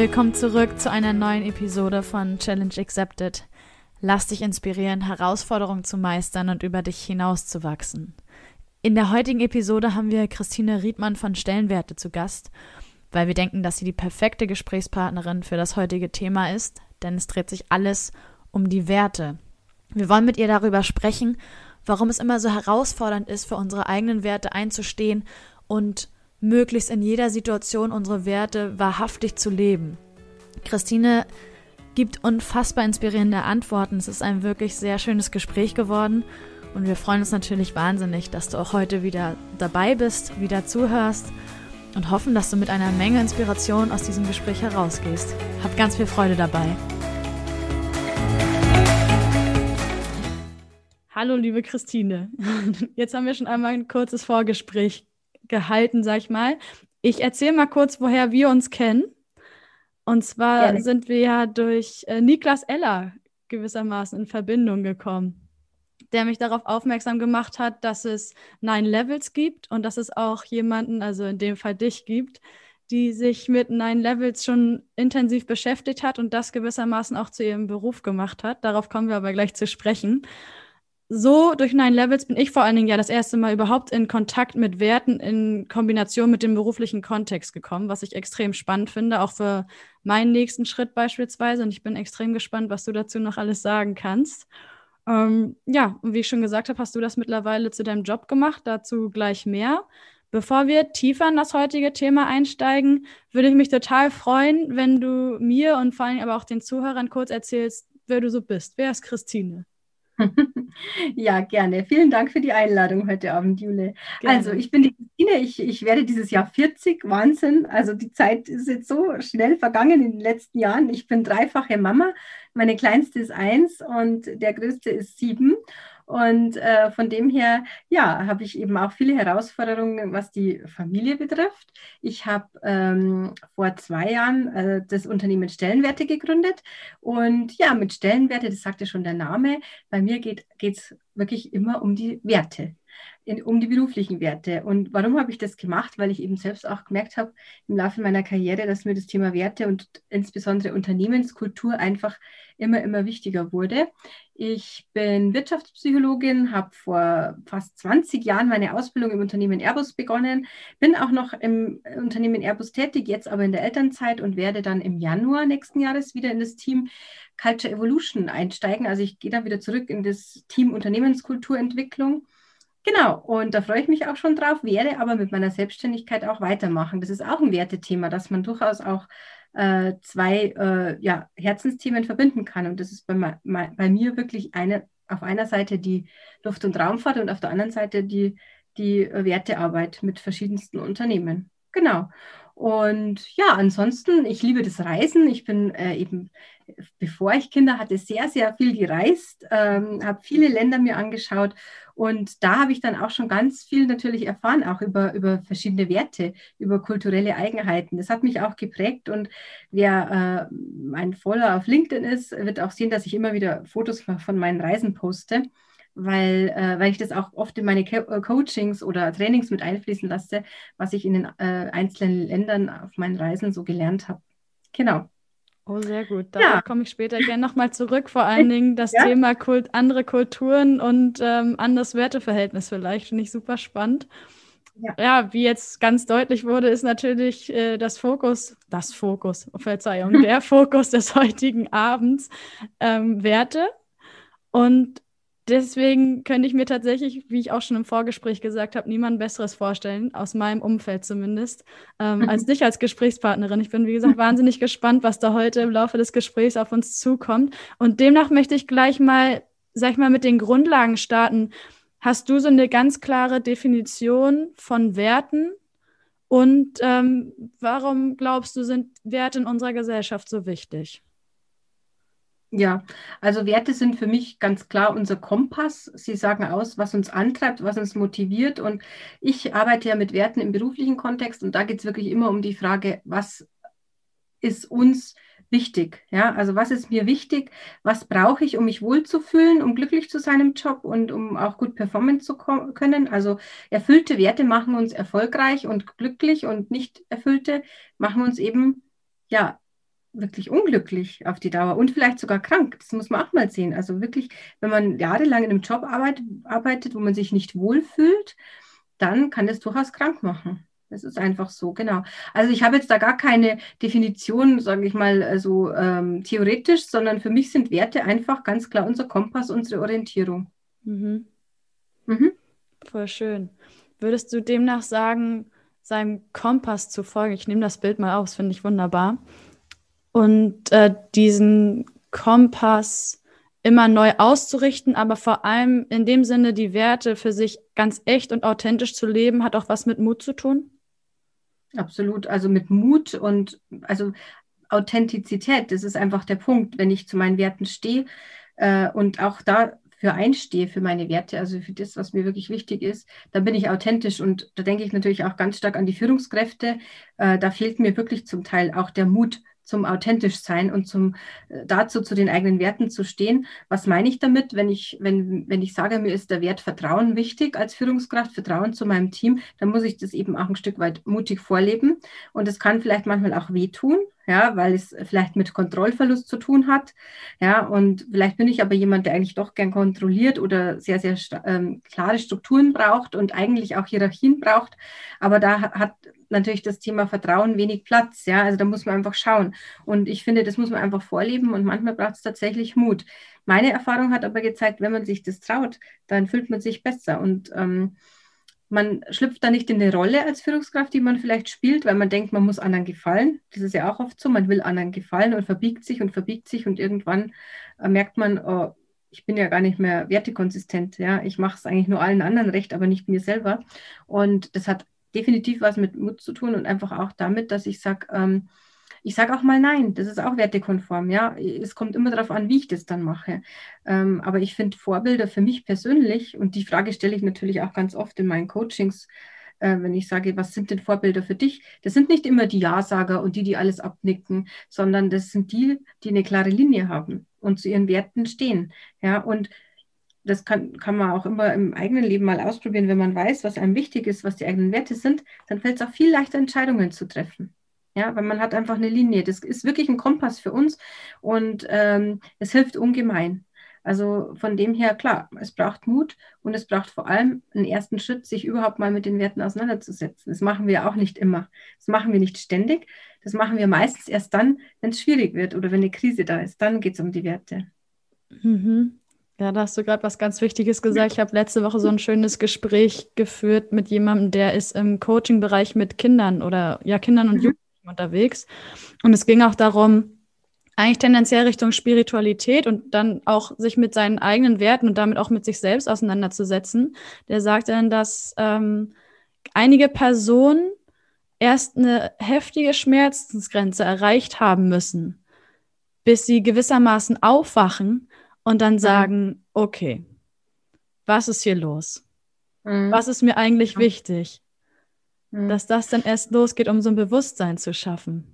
Willkommen zurück zu einer neuen Episode von Challenge Accepted. Lass dich inspirieren, Herausforderungen zu meistern und über dich hinauszuwachsen. In der heutigen Episode haben wir Christine Riedmann von Stellenwerte zu Gast, weil wir denken, dass sie die perfekte Gesprächspartnerin für das heutige Thema ist, denn es dreht sich alles um die Werte. Wir wollen mit ihr darüber sprechen, warum es immer so herausfordernd ist, für unsere eigenen Werte einzustehen und möglichst in jeder Situation unsere Werte wahrhaftig zu leben. Christine gibt unfassbar inspirierende Antworten. Es ist ein wirklich sehr schönes Gespräch geworden und wir freuen uns natürlich wahnsinnig, dass du auch heute wieder dabei bist, wieder zuhörst und hoffen, dass du mit einer Menge Inspiration aus diesem Gespräch herausgehst. Hab ganz viel Freude dabei. Hallo, liebe Christine. Jetzt haben wir schon einmal ein kurzes Vorgespräch gehalten, sag ich mal. Ich erzähle mal kurz, woher wir uns kennen. Und zwar Gerne. sind wir ja durch äh, Niklas Eller gewissermaßen in Verbindung gekommen, der mich darauf aufmerksam gemacht hat, dass es Nine Levels gibt und dass es auch jemanden, also in dem Fall dich gibt, die sich mit Nine Levels schon intensiv beschäftigt hat und das gewissermaßen auch zu ihrem Beruf gemacht hat. Darauf kommen wir aber gleich zu sprechen so durch Nine Levels bin ich vor allen Dingen ja das erste Mal überhaupt in Kontakt mit Werten in Kombination mit dem beruflichen Kontext gekommen, was ich extrem spannend finde, auch für meinen nächsten Schritt beispielsweise. Und ich bin extrem gespannt, was du dazu noch alles sagen kannst. Ähm, ja, und wie ich schon gesagt habe, hast du das mittlerweile zu deinem Job gemacht, dazu gleich mehr. Bevor wir tiefer in das heutige Thema einsteigen, würde ich mich total freuen, wenn du mir und vor allem aber auch den Zuhörern kurz erzählst, wer du so bist. Wer ist Christine? Ja, gerne. Vielen Dank für die Einladung heute Abend, Jule. Gerne. Also, ich bin die Christine, ich, ich werde dieses Jahr 40, Wahnsinn. Also, die Zeit ist jetzt so schnell vergangen in den letzten Jahren. Ich bin dreifache Mama. Meine kleinste ist eins und der größte ist sieben. Und äh, von dem her, ja, habe ich eben auch viele Herausforderungen, was die Familie betrifft. Ich habe ähm, vor zwei Jahren äh, das Unternehmen Stellenwerte gegründet. Und ja, mit Stellenwerte, das sagte schon der Name, bei mir geht es wirklich immer um die Werte in, um die beruflichen Werte. Und warum habe ich das gemacht? Weil ich eben selbst auch gemerkt habe im Laufe meiner Karriere, dass mir das Thema Werte und insbesondere Unternehmenskultur einfach immer, immer wichtiger wurde. Ich bin Wirtschaftspsychologin, habe vor fast 20 Jahren meine Ausbildung im Unternehmen Airbus begonnen, bin auch noch im Unternehmen Airbus tätig, jetzt aber in der Elternzeit und werde dann im Januar nächsten Jahres wieder in das Team Culture Evolution einsteigen. Also ich gehe dann wieder zurück in das Team Unternehmenskulturentwicklung Genau, und da freue ich mich auch schon drauf, werde aber mit meiner Selbstständigkeit auch weitermachen. Das ist auch ein Wertethema, dass man durchaus auch äh, zwei äh, ja, Herzensthemen verbinden kann. Und das ist bei, bei mir wirklich eine, auf einer Seite die Luft- und Raumfahrt und auf der anderen Seite die, die Wertearbeit mit verschiedensten Unternehmen. Genau. Und ja, ansonsten, ich liebe das Reisen. Ich bin äh, eben, bevor ich Kinder hatte, sehr, sehr viel gereist, ähm, habe viele Länder mir angeschaut und da habe ich dann auch schon ganz viel natürlich erfahren, auch über, über verschiedene Werte, über kulturelle Eigenheiten. Das hat mich auch geprägt und wer äh, mein Follower auf LinkedIn ist, wird auch sehen, dass ich immer wieder Fotos von meinen Reisen poste weil, äh, weil ich das auch oft in meine Co äh, Coachings oder Trainings mit einfließen lasse, was ich in den äh, einzelnen Ländern auf meinen Reisen so gelernt habe. Genau. Oh, sehr gut. Da ja. komme ich später gerne nochmal zurück. Vor allen Dingen das ja. Thema Kult, andere Kulturen und ähm, anderes Werteverhältnis vielleicht. Finde ich super spannend. Ja. ja. wie jetzt ganz deutlich wurde, ist natürlich äh, das Fokus, das Fokus, Verzeihung, der Fokus des heutigen Abends ähm, Werte. Und deswegen könnte ich mir tatsächlich, wie ich auch schon im Vorgespräch gesagt habe, niemand Besseres vorstellen, aus meinem Umfeld zumindest, ähm, als dich als Gesprächspartnerin. Ich bin, wie gesagt, wahnsinnig gespannt, was da heute im Laufe des Gesprächs auf uns zukommt. Und demnach möchte ich gleich mal, sag ich mal, mit den Grundlagen starten. Hast du so eine ganz klare Definition von Werten? Und ähm, warum glaubst du, sind Werte in unserer Gesellschaft so wichtig? Ja, also Werte sind für mich ganz klar unser Kompass. Sie sagen aus, was uns antreibt, was uns motiviert. Und ich arbeite ja mit Werten im beruflichen Kontext und da geht es wirklich immer um die Frage, was ist uns wichtig? Ja, also was ist mir wichtig? Was brauche ich, um mich wohlzufühlen, um glücklich zu sein im Job und um auch gut performen zu können? Also erfüllte Werte machen uns erfolgreich und glücklich und nicht erfüllte machen uns eben ja wirklich unglücklich auf die Dauer und vielleicht sogar krank. Das muss man auch mal sehen. Also wirklich, wenn man jahrelang in einem Job arbeitet, arbeitet wo man sich nicht wohlfühlt, dann kann das durchaus krank machen. Das ist einfach so, genau. Also ich habe jetzt da gar keine Definition, sage ich mal, so ähm, theoretisch, sondern für mich sind Werte einfach ganz klar unser Kompass, unsere Orientierung. Mhm. Mhm. Voll schön. Würdest du demnach sagen, seinem Kompass zu folgen? Ich nehme das Bild mal aus, finde ich wunderbar. Und äh, diesen Kompass immer neu auszurichten, aber vor allem in dem Sinne, die Werte für sich ganz echt und authentisch zu leben, hat auch was mit Mut zu tun? Absolut, also mit Mut und also Authentizität, das ist einfach der Punkt, wenn ich zu meinen Werten stehe äh, und auch dafür einstehe, für meine Werte, also für das, was mir wirklich wichtig ist, dann bin ich authentisch und da denke ich natürlich auch ganz stark an die Führungskräfte. Äh, da fehlt mir wirklich zum Teil auch der Mut, zum authentisch sein und zum äh, dazu zu den eigenen Werten zu stehen. Was meine ich damit, wenn ich, wenn, wenn ich sage, mir ist der Wert Vertrauen wichtig als Führungskraft, Vertrauen zu meinem Team, dann muss ich das eben auch ein Stück weit mutig vorleben. Und es kann vielleicht manchmal auch wehtun, ja, weil es vielleicht mit Kontrollverlust zu tun hat. Ja, und vielleicht bin ich aber jemand, der eigentlich doch gern kontrolliert oder sehr, sehr ähm, klare Strukturen braucht und eigentlich auch Hierarchien braucht. Aber da hat natürlich das Thema Vertrauen wenig Platz. Ja, also da muss man einfach schauen. Und ich finde, das muss man einfach vorleben und manchmal braucht es tatsächlich Mut. Meine Erfahrung hat aber gezeigt, wenn man sich das traut, dann fühlt man sich besser und ähm, man schlüpft da nicht in eine Rolle als Führungskraft, die man vielleicht spielt, weil man denkt, man muss anderen gefallen. Das ist ja auch oft so, man will anderen gefallen und verbiegt sich und verbiegt sich und irgendwann äh, merkt man, oh, ich bin ja gar nicht mehr wertekonsistent. Ja? Ich mache es eigentlich nur allen anderen recht, aber nicht mir selber. Und das hat definitiv was mit Mut zu tun und einfach auch damit, dass ich sage, ähm, ich sage auch mal nein, das ist auch wertekonform, ja. Es kommt immer darauf an, wie ich das dann mache. Ähm, aber ich finde Vorbilder für mich persönlich, und die Frage stelle ich natürlich auch ganz oft in meinen Coachings, äh, wenn ich sage, was sind denn Vorbilder für dich? Das sind nicht immer die Ja-Sager und die, die alles abnicken, sondern das sind die, die eine klare Linie haben und zu ihren Werten stehen. Ja, und das kann, kann man auch immer im eigenen Leben mal ausprobieren, wenn man weiß, was einem wichtig ist, was die eigenen Werte sind, dann fällt es auch viel leichter, Entscheidungen zu treffen. Ja, weil man hat einfach eine Linie. Das ist wirklich ein Kompass für uns und ähm, es hilft ungemein. Also von dem her, klar, es braucht Mut und es braucht vor allem einen ersten Schritt, sich überhaupt mal mit den Werten auseinanderzusetzen. Das machen wir auch nicht immer. Das machen wir nicht ständig. Das machen wir meistens erst dann, wenn es schwierig wird oder wenn eine Krise da ist. Dann geht es um die Werte. Mhm. Ja, da hast du gerade was ganz Wichtiges gesagt. Ich habe letzte Woche so ein schönes Gespräch geführt mit jemandem, der ist im Coaching-Bereich mit Kindern oder ja, Kindern und mhm. Jugendlichen unterwegs. Und es ging auch darum, eigentlich tendenziell Richtung Spiritualität und dann auch sich mit seinen eigenen Werten und damit auch mit sich selbst auseinanderzusetzen. Der sagte dann, dass ähm, einige Personen erst eine heftige Schmerzensgrenze erreicht haben müssen, bis sie gewissermaßen aufwachen und dann mhm. sagen, okay, was ist hier los? Mhm. Was ist mir eigentlich mhm. wichtig? Dass das dann erst losgeht, um so ein Bewusstsein zu schaffen.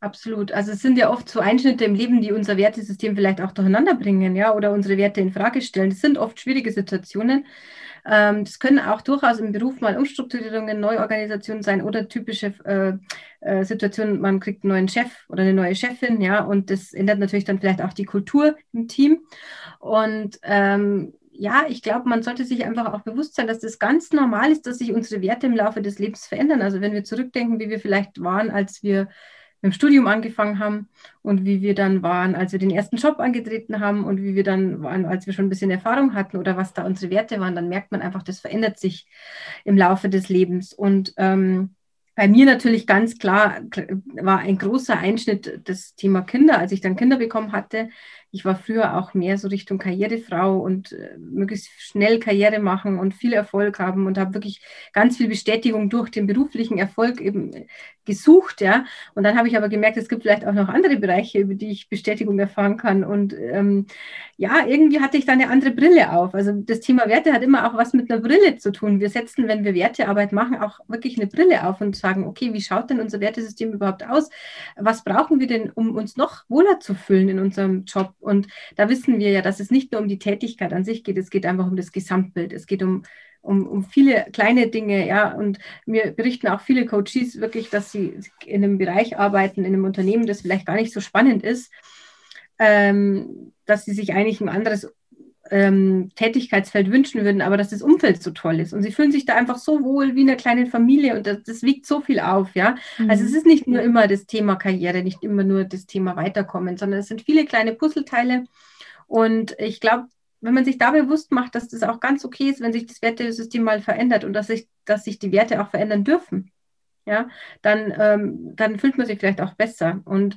Absolut. Also es sind ja oft so Einschnitte im Leben, die unser Wertesystem vielleicht auch durcheinander bringen, ja, oder unsere Werte in Frage stellen. Das sind oft schwierige Situationen. Ähm, das können auch durchaus im Beruf mal Umstrukturierungen, Neuorganisationen sein oder typische äh, äh, Situationen, man kriegt einen neuen Chef oder eine neue Chefin, ja, und das ändert natürlich dann vielleicht auch die Kultur im Team. Und ähm, ja, ich glaube, man sollte sich einfach auch bewusst sein, dass das ganz normal ist, dass sich unsere Werte im Laufe des Lebens verändern. Also wenn wir zurückdenken, wie wir vielleicht waren, als wir im Studium angefangen haben und wie wir dann waren, als wir den ersten Job angetreten haben und wie wir dann waren, als wir schon ein bisschen Erfahrung hatten oder was da unsere Werte waren, dann merkt man einfach, das verändert sich im Laufe des Lebens. Und ähm, bei mir natürlich ganz klar war ein großer Einschnitt das Thema Kinder. Als ich dann Kinder bekommen hatte, ich war früher auch mehr so Richtung Karrierefrau und äh, möglichst schnell Karriere machen und viel Erfolg haben und habe wirklich ganz viel Bestätigung durch den beruflichen Erfolg eben gesucht, ja. Und dann habe ich aber gemerkt, es gibt vielleicht auch noch andere Bereiche, über die ich Bestätigung erfahren kann. Und ähm, ja, irgendwie hatte ich da eine andere Brille auf. Also das Thema Werte hat immer auch was mit einer Brille zu tun. Wir setzen, wenn wir Wertearbeit machen, auch wirklich eine Brille auf und sagen, okay, wie schaut denn unser Wertesystem überhaupt aus? Was brauchen wir denn, um uns noch wohler zu fühlen in unserem Job? Und da wissen wir ja, dass es nicht nur um die Tätigkeit an sich geht, es geht einfach um das Gesamtbild. Es geht um um, um viele kleine Dinge, ja. Und mir berichten auch viele Coaches wirklich, dass sie in einem Bereich arbeiten, in einem Unternehmen, das vielleicht gar nicht so spannend ist, ähm, dass sie sich eigentlich ein anderes ähm, Tätigkeitsfeld wünschen würden, aber dass das Umfeld so toll ist. Und sie fühlen sich da einfach so wohl wie in einer kleinen Familie und das, das wiegt so viel auf, ja. Mhm. Also es ist nicht nur immer das Thema Karriere, nicht immer nur das Thema Weiterkommen, sondern es sind viele kleine Puzzleteile. Und ich glaube, wenn man sich da bewusst macht, dass das auch ganz okay ist, wenn sich das Wertesystem mal verändert und dass sich, dass sich die Werte auch verändern dürfen, ja, dann, ähm, dann fühlt man sich vielleicht auch besser. Und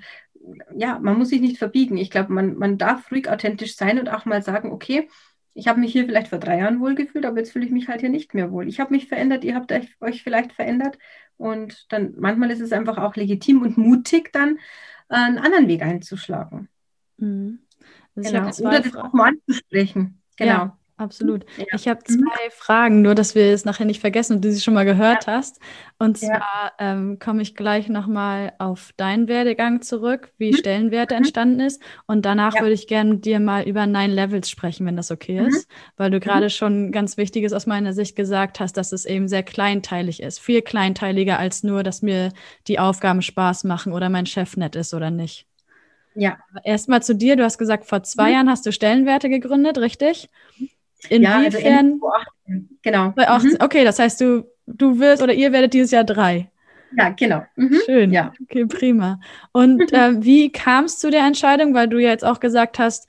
ja, man muss sich nicht verbiegen. Ich glaube, man, man darf ruhig authentisch sein und auch mal sagen, okay, ich habe mich hier vielleicht vor drei Jahren wohlgefühlt, aber jetzt fühle ich mich halt hier nicht mehr wohl. Ich habe mich verändert, ihr habt euch, vielleicht verändert. Und dann manchmal ist es einfach auch legitim und mutig, dann äh, einen anderen Weg einzuschlagen. Mhm. Also genau. Oder das auch mal anzusprechen. Genau. Ja. Absolut. Ja. Ich habe mhm. zwei mhm. Fragen, nur dass wir es nachher nicht vergessen und du sie schon mal gehört ja. hast. Und zwar ja. ähm, komme ich gleich nochmal auf deinen Werdegang zurück, wie mhm. Stellenwerte mhm. entstanden ist. Und danach würde ich gerne mit dir mal über Nine Levels sprechen, wenn das okay mhm. ist. Weil du gerade schon ganz Wichtiges aus meiner Sicht gesagt hast, dass es eben sehr kleinteilig ist. Viel kleinteiliger als nur, dass mir die Aufgaben Spaß machen oder mein Chef nett ist oder nicht. Ja. Erstmal zu dir. Du hast gesagt, vor zwei mhm. Jahren hast du Stellenwerte gegründet, richtig? Inwiefern? Ja, also genau. Bei 18. Mhm. Okay, das heißt, du, du wirst oder ihr werdet dieses Jahr drei. Ja, genau. Mhm. Schön. Ja. Okay, prima. Und äh, wie kam es zu der Entscheidung? Weil du ja jetzt auch gesagt hast,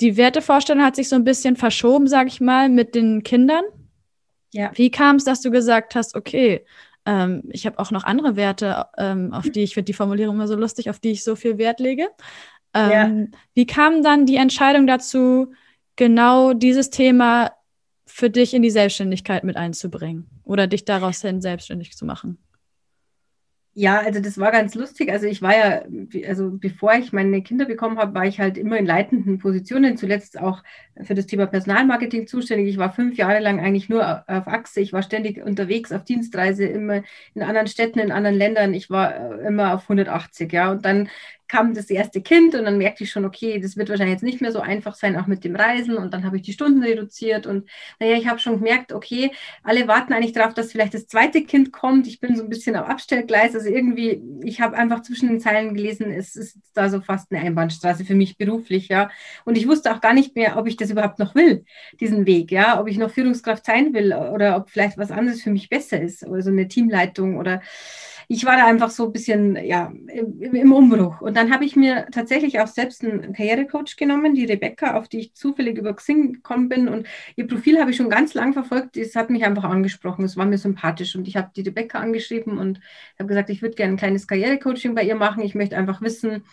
die Wertevorstellung hat sich so ein bisschen verschoben, sag ich mal, mit den Kindern. Ja. Wie kam es, dass du gesagt hast, okay, ähm, ich habe auch noch andere Werte, ähm, auf die ich finde die Formulierung immer so lustig, auf die ich so viel Wert lege. Ähm, ja. Wie kam dann die Entscheidung dazu, genau dieses Thema für dich in die Selbstständigkeit mit einzubringen oder dich daraus hin selbstständig zu machen? Ja, also das war ganz lustig. Also ich war ja, also bevor ich meine Kinder bekommen habe, war ich halt immer in leitenden Positionen, zuletzt auch für das Thema Personalmarketing zuständig. Ich war fünf Jahre lang eigentlich nur auf Achse. Ich war ständig unterwegs auf Dienstreise, immer in anderen Städten, in anderen Ländern. Ich war äh, immer auf 180, ja. Und dann kam das erste Kind und dann merkte ich schon, okay, das wird wahrscheinlich jetzt nicht mehr so einfach sein, auch mit dem Reisen. Und dann habe ich die Stunden reduziert und naja, ich habe schon gemerkt, okay, alle warten eigentlich darauf, dass vielleicht das zweite Kind kommt. Ich bin so ein bisschen am Abstellgleis. Also irgendwie, ich habe einfach zwischen den Zeilen gelesen, es ist da so fast eine Einbahnstraße für mich beruflich, ja. Und ich wusste auch gar nicht mehr, ob ich das überhaupt noch will, diesen Weg, ja, ob ich noch Führungskraft sein will oder ob vielleicht was anderes für mich besser ist oder so eine Teamleitung oder ich war da einfach so ein bisschen ja, im, im Umbruch. Und dann habe ich mir tatsächlich auch selbst einen Karrierecoach genommen, die Rebecca, auf die ich zufällig über Xing gekommen bin. Und ihr Profil habe ich schon ganz lang verfolgt. Es hat mich einfach angesprochen. Es war mir sympathisch. Und ich habe die Rebecca angeschrieben und habe gesagt, ich würde gerne ein kleines Karrierecoaching bei ihr machen. Ich möchte einfach wissen,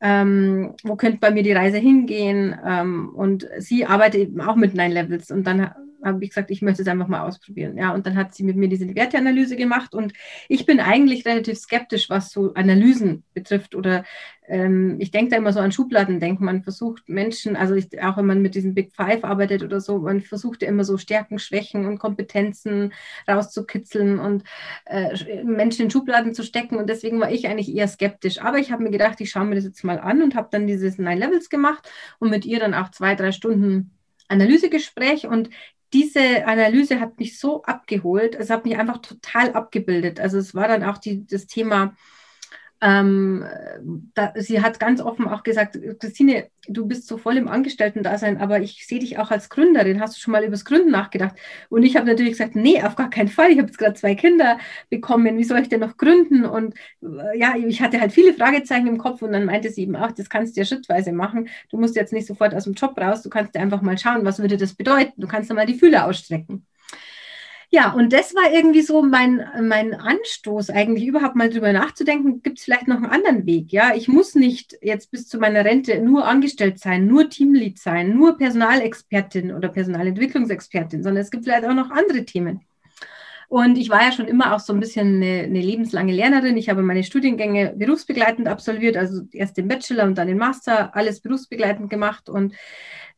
ähm, wo könnte bei mir die Reise hingehen? Ähm, und sie arbeitet eben auch mit Nine Levels. Und dann habe ich gesagt, ich möchte es einfach mal ausprobieren. Ja, und dann hat sie mit mir diese Werteanalyse gemacht und ich bin eigentlich relativ skeptisch, was so Analysen betrifft oder ähm, ich denke da immer so an Schubladendenken. Man versucht Menschen, also ich, auch wenn man mit diesem Big Five arbeitet oder so, man versucht ja immer so Stärken, Schwächen und Kompetenzen rauszukitzeln und äh, Menschen in Schubladen zu stecken und deswegen war ich eigentlich eher skeptisch. Aber ich habe mir gedacht, ich schaue mir das jetzt mal an und habe dann dieses Nine Levels gemacht und mit ihr dann auch zwei, drei Stunden Analysegespräch und diese Analyse hat mich so abgeholt, es hat mich einfach total abgebildet. Also es war dann auch die, das Thema ähm, da, sie hat ganz offen auch gesagt, Christine, du bist so voll im Angestellten-Dasein, aber ich sehe dich auch als Gründerin. Hast du schon mal über das Gründen nachgedacht? Und ich habe natürlich gesagt, nee, auf gar keinen Fall. Ich habe jetzt gerade zwei Kinder bekommen. Wie soll ich denn noch gründen? Und äh, ja, ich hatte halt viele Fragezeichen im Kopf und dann meinte sie eben auch, das kannst du ja schrittweise machen. Du musst jetzt nicht sofort aus dem Job raus. Du kannst dir einfach mal schauen, was würde das bedeuten. Du kannst dann mal die Fühler ausstrecken. Ja, und das war irgendwie so mein, mein Anstoß, eigentlich überhaupt mal drüber nachzudenken, gibt es vielleicht noch einen anderen Weg? Ja, ich muss nicht jetzt bis zu meiner Rente nur angestellt sein, nur Teamlead sein, nur Personalexpertin oder Personalentwicklungsexpertin, sondern es gibt vielleicht auch noch andere Themen. Und ich war ja schon immer auch so ein bisschen eine, eine, lebenslange Lernerin. Ich habe meine Studiengänge berufsbegleitend absolviert, also erst den Bachelor und dann den Master, alles berufsbegleitend gemacht. Und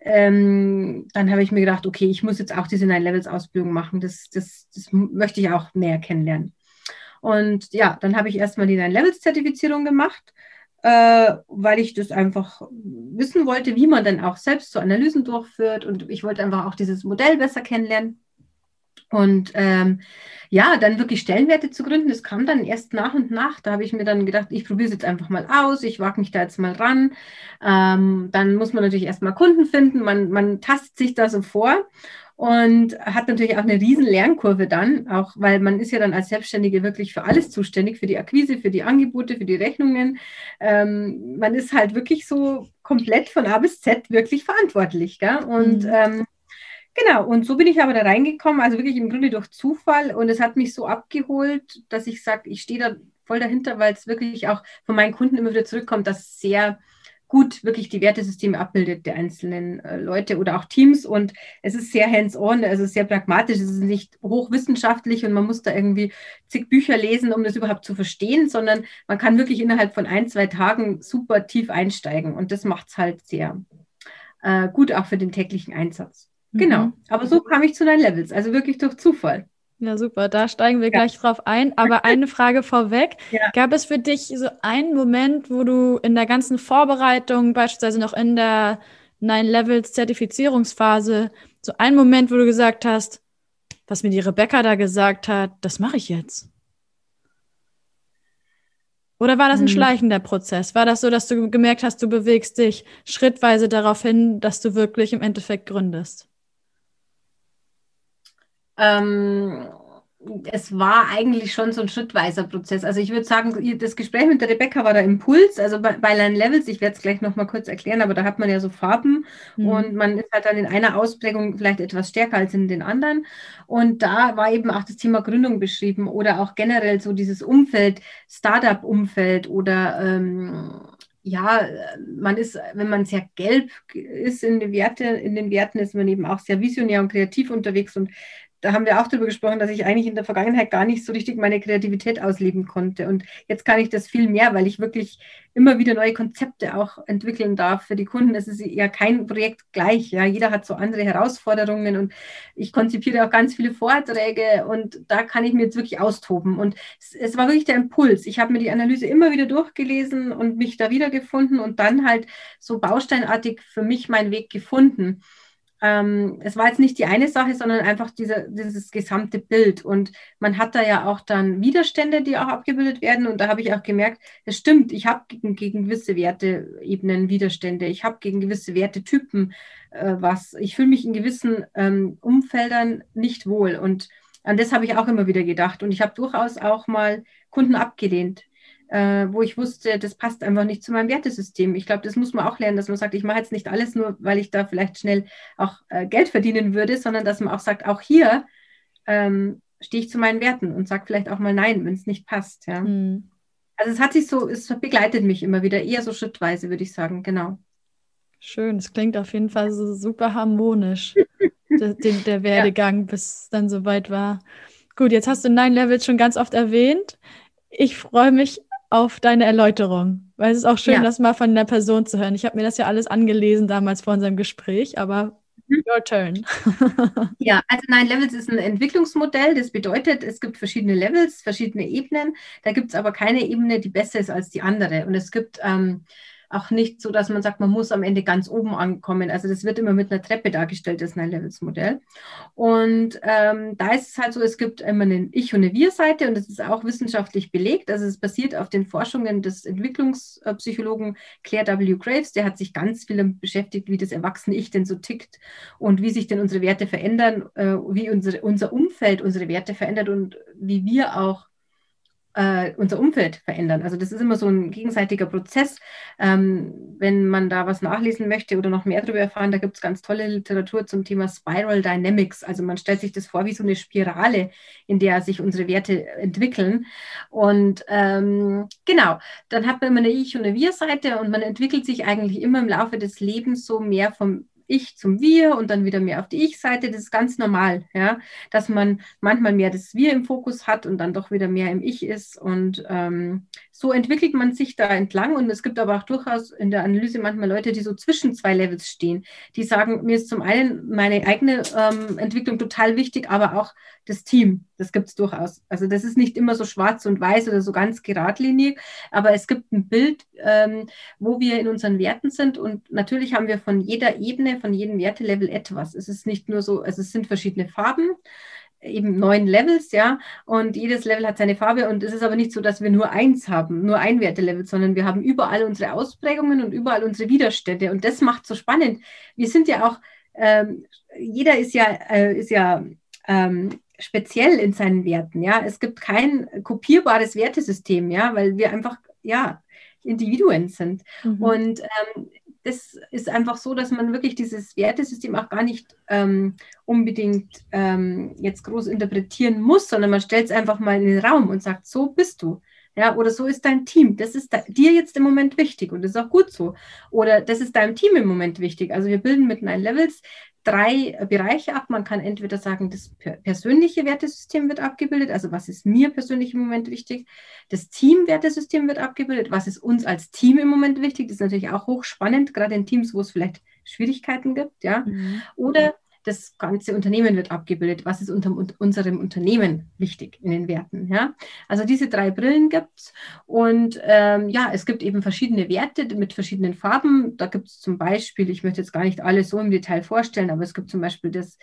ähm, dann habe ich mir gedacht, okay, ich muss jetzt auch diese Nine-Levels-Ausbildung machen. Das, das, das möchte ich auch näher kennenlernen. Und ja, dann habe ich erstmal die Nine-Levels-Zertifizierung gemacht, äh, weil ich das einfach wissen wollte, wie man dann auch selbst so Analysen durchführt. Und ich wollte einfach auch dieses Modell besser kennenlernen. Und ähm, ja, dann wirklich Stellenwerte zu gründen, das kam dann erst nach und nach. Da habe ich mir dann gedacht, ich probiere es jetzt einfach mal aus, ich wage mich da jetzt mal ran. Ähm, dann muss man natürlich erstmal Kunden finden, man, man tastet sich da so vor und hat natürlich auch eine riesen Lernkurve dann, auch weil man ist ja dann als Selbstständige wirklich für alles zuständig, für die Akquise, für die Angebote, für die Rechnungen. Ähm, man ist halt wirklich so komplett von A bis Z wirklich verantwortlich. Gell? Und mhm. ähm, Genau, und so bin ich aber da reingekommen, also wirklich im Grunde durch Zufall. Und es hat mich so abgeholt, dass ich sage, ich stehe da voll dahinter, weil es wirklich auch von meinen Kunden immer wieder zurückkommt, dass sehr gut wirklich die Wertesysteme abbildet der einzelnen äh, Leute oder auch Teams. Und es ist sehr hands-on, also sehr pragmatisch, es ist nicht hochwissenschaftlich und man muss da irgendwie zig Bücher lesen, um das überhaupt zu verstehen, sondern man kann wirklich innerhalb von ein, zwei Tagen super tief einsteigen. Und das macht es halt sehr äh, gut auch für den täglichen Einsatz. Genau. Mhm. Aber so kam ich zu deinen Levels, also wirklich durch Zufall. Ja, super. Da steigen wir ja. gleich drauf ein. Aber eine Frage vorweg. Ja. Gab es für dich so einen Moment, wo du in der ganzen Vorbereitung, beispielsweise noch in der Nine Levels Zertifizierungsphase, so einen Moment, wo du gesagt hast, was mir die Rebecca da gesagt hat, das mache ich jetzt? Oder war das ein hm. schleichender Prozess? War das so, dass du gemerkt hast, du bewegst dich schrittweise darauf hin, dass du wirklich im Endeffekt gründest? Ähm, es war eigentlich schon so ein schrittweiser Prozess. Also ich würde sagen, das Gespräch mit der Rebecca war der Impuls. Also bei, bei Line Levels, ich werde es gleich nochmal kurz erklären, aber da hat man ja so Farben mhm. und man ist halt dann in einer Ausprägung vielleicht etwas stärker als in den anderen. Und da war eben auch das Thema Gründung beschrieben oder auch generell so dieses Umfeld, Startup-Umfeld oder ähm, ja, man ist, wenn man sehr gelb ist in den, Werte, in den Werten, ist man eben auch sehr visionär und kreativ unterwegs. Und da haben wir auch darüber gesprochen, dass ich eigentlich in der Vergangenheit gar nicht so richtig meine Kreativität ausleben konnte. Und jetzt kann ich das viel mehr, weil ich wirklich immer wieder neue Konzepte auch entwickeln darf für die Kunden. Es ist ja kein Projekt gleich. Ja, jeder hat so andere Herausforderungen und ich konzipiere auch ganz viele Vorträge und da kann ich mir jetzt wirklich austoben. Und es, es war wirklich der Impuls. Ich habe mir die Analyse immer wieder durchgelesen und mich da wiedergefunden und dann halt so bausteinartig für mich meinen Weg gefunden ähm, es war jetzt nicht die eine Sache, sondern einfach diese, dieses gesamte Bild. Und man hat da ja auch dann Widerstände, die auch abgebildet werden. Und da habe ich auch gemerkt, es stimmt, ich habe gegen, gegen gewisse Werteebenen Widerstände. Ich habe gegen gewisse Wertetypen äh, was. Ich fühle mich in gewissen ähm, Umfeldern nicht wohl. Und an das habe ich auch immer wieder gedacht. Und ich habe durchaus auch mal Kunden abgelehnt äh, wo ich wusste, das passt einfach nicht zu meinem Wertesystem. Ich glaube, das muss man auch lernen, dass man sagt, ich mache jetzt nicht alles nur, weil ich da vielleicht schnell auch äh, Geld verdienen würde, sondern dass man auch sagt, auch hier ähm, stehe ich zu meinen Werten und sage vielleicht auch mal Nein, wenn es nicht passt. Ja. Mhm. Also es hat sich so, es begleitet mich immer wieder, eher so schrittweise, würde ich sagen, genau. Schön, es klingt auf jeden Fall so super harmonisch, der, der, Werdegang, ja. bis es dann soweit war. Gut, jetzt hast du Nine Levels schon ganz oft erwähnt. Ich freue mich auf deine Erläuterung, weil es ist auch schön, ja. das mal von der Person zu hören. Ich habe mir das ja alles angelesen damals vor unserem Gespräch, aber mhm. Your turn. ja, also Nine Levels ist ein Entwicklungsmodell. Das bedeutet, es gibt verschiedene Levels, verschiedene Ebenen. Da gibt es aber keine Ebene, die besser ist als die andere. Und es gibt ähm, auch nicht so, dass man sagt, man muss am Ende ganz oben ankommen. Also das wird immer mit einer Treppe dargestellt, das Nine-Levels-Modell. Und ähm, da ist es halt so, es gibt immer eine Ich- und eine Wir-Seite und das ist auch wissenschaftlich belegt. Also es basiert auf den Forschungen des Entwicklungspsychologen Claire W. Graves. Der hat sich ganz viel beschäftigt, wie das erwachsene Ich denn so tickt und wie sich denn unsere Werte verändern, äh, wie unsere, unser Umfeld unsere Werte verändert und wie wir auch äh, unser Umfeld verändern. Also das ist immer so ein gegenseitiger Prozess. Ähm, wenn man da was nachlesen möchte oder noch mehr darüber erfahren, da gibt es ganz tolle Literatur zum Thema Spiral Dynamics. Also man stellt sich das vor wie so eine Spirale, in der sich unsere Werte entwickeln. Und ähm, genau, dann hat man immer eine Ich- und eine Wir-Seite und man entwickelt sich eigentlich immer im Laufe des Lebens so mehr vom ich zum Wir und dann wieder mehr auf die Ich-Seite. Das ist ganz normal, ja, dass man manchmal mehr das Wir im Fokus hat und dann doch wieder mehr im Ich ist. Und ähm, so entwickelt man sich da entlang. Und es gibt aber auch durchaus in der Analyse manchmal Leute, die so zwischen zwei Levels stehen, die sagen, mir ist zum einen meine eigene ähm, Entwicklung total wichtig, aber auch das Team. Das gibt es durchaus. Also das ist nicht immer so schwarz und weiß oder so ganz geradlinig, aber es gibt ein Bild, ähm, wo wir in unseren Werten sind. Und natürlich haben wir von jeder Ebene, von jedem Wertelevel etwas. Es ist nicht nur so, also es sind verschiedene Farben eben neun Levels, ja, und jedes Level hat seine Farbe und es ist aber nicht so, dass wir nur eins haben, nur ein Wertelevel, sondern wir haben überall unsere Ausprägungen und überall unsere Widerstände und das macht so spannend. Wir sind ja auch, ähm, jeder ist ja, äh, ist ja ähm, speziell in seinen Werten, ja. Es gibt kein kopierbares Wertesystem, ja, weil wir einfach, ja, Individuen sind. Mhm. Und ähm, das ist einfach so, dass man wirklich dieses Wertesystem auch gar nicht ähm, unbedingt ähm, jetzt groß interpretieren muss, sondern man stellt es einfach mal in den Raum und sagt, so bist du. Ja, oder so ist dein Team. Das ist da, dir jetzt im Moment wichtig und das ist auch gut so. Oder das ist deinem Team im Moment wichtig. Also wir bilden mit Nine Levels drei Bereiche ab. Man kann entweder sagen, das persönliche Wertesystem wird abgebildet, also was ist mir persönlich im Moment wichtig. Das Teamwertesystem wird abgebildet, was ist uns als Team im Moment wichtig. Das ist natürlich auch hochspannend, gerade in Teams, wo es vielleicht Schwierigkeiten gibt. Ja? Mhm. Oder das ganze Unternehmen wird abgebildet. Was ist unter unserem Unternehmen wichtig in den Werten? Ja? Also diese drei Brillen gibt es. Und ähm, ja, es gibt eben verschiedene Werte mit verschiedenen Farben. Da gibt es zum Beispiel, ich möchte jetzt gar nicht alles so im Detail vorstellen, aber es gibt zum Beispiel das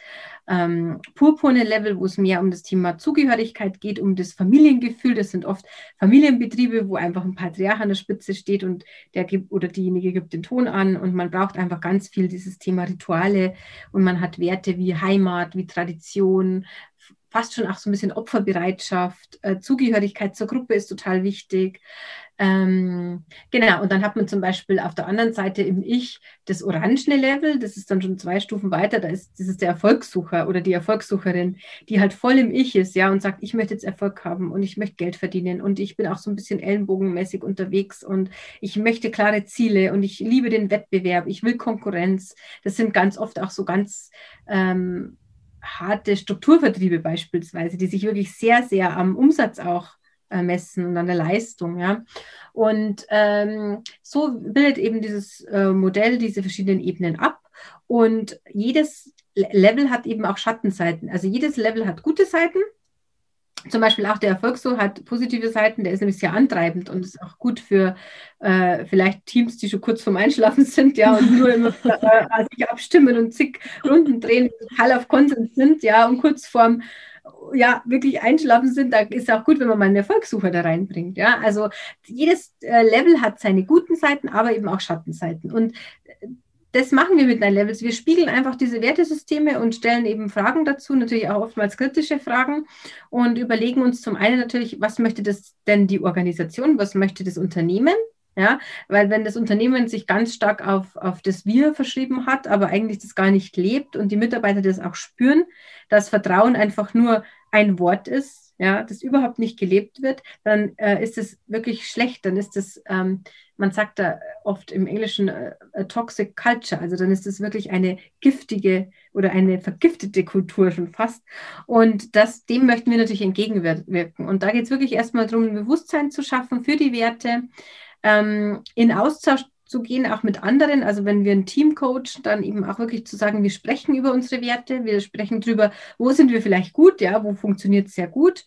ähm, purpurne Level, wo es mehr um das Thema Zugehörigkeit geht, um das Familiengefühl. Das sind oft Familienbetriebe, wo einfach ein Patriarch an der Spitze steht und der gibt oder diejenige gibt den Ton an und man braucht einfach ganz viel dieses Thema Rituale und man hat Werte Werte wie Heimat, wie Tradition, fast schon auch so ein bisschen Opferbereitschaft, äh, Zugehörigkeit zur Gruppe ist total wichtig. Ähm, genau, und dann hat man zum Beispiel auf der anderen Seite im Ich das orangene Level, das ist dann schon zwei Stufen weiter, da ist, das ist der Erfolgssucher oder die Erfolgssucherin, die halt voll im Ich ist, ja, und sagt, ich möchte jetzt Erfolg haben und ich möchte Geld verdienen und ich bin auch so ein bisschen ellenbogenmäßig unterwegs und ich möchte klare Ziele und ich liebe den Wettbewerb, ich will Konkurrenz. Das sind ganz oft auch so ganz ähm, harte Strukturvertriebe beispielsweise, die sich wirklich sehr, sehr am Umsatz auch messen und an der Leistung. Ja. Und ähm, so bildet eben dieses äh, Modell diese verschiedenen Ebenen ab. Und jedes Level hat eben auch Schattenseiten. Also jedes Level hat gute Seiten zum Beispiel auch der Erfolgssuch hat positive Seiten, der ist nämlich sehr antreibend und ist auch gut für äh, vielleicht Teams, die schon kurz vorm Einschlafen sind, ja, und nur immer äh, sich abstimmen und zig Runden drehen, total auf Konsens sind, ja, und kurz vorm ja, wirklich einschlafen sind, da ist auch gut, wenn man mal einen Erfolgssucher da reinbringt. Ja, also jedes äh, Level hat seine guten Seiten, aber eben auch Schattenseiten. Und das machen wir mit Nine Levels. Wir spiegeln einfach diese Wertesysteme und stellen eben Fragen dazu, natürlich auch oftmals kritische Fragen und überlegen uns zum einen natürlich, was möchte das denn die Organisation, was möchte das Unternehmen? Ja, weil wenn das Unternehmen sich ganz stark auf, auf das Wir verschrieben hat, aber eigentlich das gar nicht lebt und die Mitarbeiter das auch spüren, dass Vertrauen einfach nur ein Wort ist, ja, das überhaupt nicht gelebt wird, dann äh, ist es wirklich schlecht. Dann ist es ähm, man sagt da oft im Englischen äh, toxic culture, also dann ist es wirklich eine giftige oder eine vergiftete Kultur schon fast. Und das, dem möchten wir natürlich entgegenwirken. Und da geht es wirklich erstmal darum, ein Bewusstsein zu schaffen für die Werte, ähm, in Austausch zu gehen, auch mit anderen. Also wenn wir ein Team coachen, dann eben auch wirklich zu sagen, wir sprechen über unsere Werte, wir sprechen darüber, wo sind wir vielleicht gut, ja, wo funktioniert es sehr gut,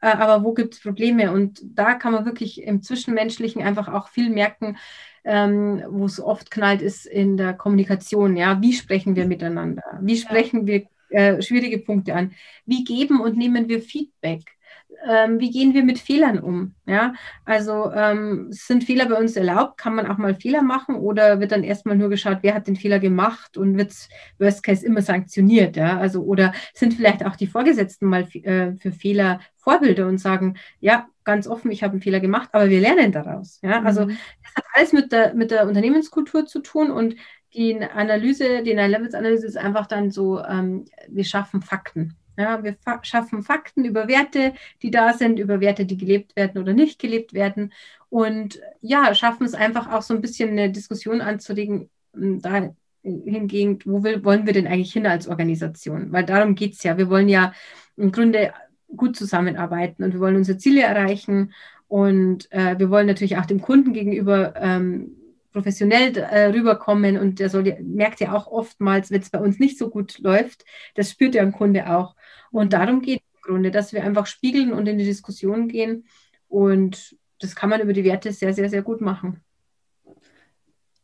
äh, aber wo gibt es Probleme? Und da kann man wirklich im Zwischenmenschlichen einfach auch viel merken, ähm, wo es oft knallt, ist in der Kommunikation. Ja, wie sprechen wir miteinander? Wie sprechen wir äh, schwierige Punkte an? Wie geben und nehmen wir Feedback? Ähm, wie gehen wir mit Fehlern um? Ja, also ähm, sind Fehler bei uns erlaubt? Kann man auch mal Fehler machen oder wird dann erstmal nur geschaut, wer hat den Fehler gemacht und wird Worst Case immer sanktioniert? Ja, also oder sind vielleicht auch die Vorgesetzten mal äh, für Fehler Vorbilder und sagen, ja, ganz offen, ich habe einen Fehler gemacht, aber wir lernen daraus. Ja, also mhm. das hat alles mit der, mit der Unternehmenskultur zu tun und die Analyse, die Nine-Levels-Analyse ist einfach dann so, ähm, wir schaffen Fakten. Ja, wir fa schaffen Fakten über Werte, die da sind, über Werte, die gelebt werden oder nicht gelebt werden. Und ja, schaffen es einfach auch so ein bisschen eine Diskussion anzuregen, hm, da hingegen, wo will, wollen wir denn eigentlich hin als Organisation? Weil darum geht es ja. Wir wollen ja im Grunde gut zusammenarbeiten und wir wollen unsere Ziele erreichen und äh, wir wollen natürlich auch dem Kunden gegenüber ähm, professionell äh, rüberkommen und der soll, merkt ja auch oftmals, wenn es bei uns nicht so gut läuft, das spürt ja ein Kunde auch. Und darum geht es im Grunde, dass wir einfach spiegeln und in die Diskussion gehen. Und das kann man über die Werte sehr, sehr, sehr gut machen.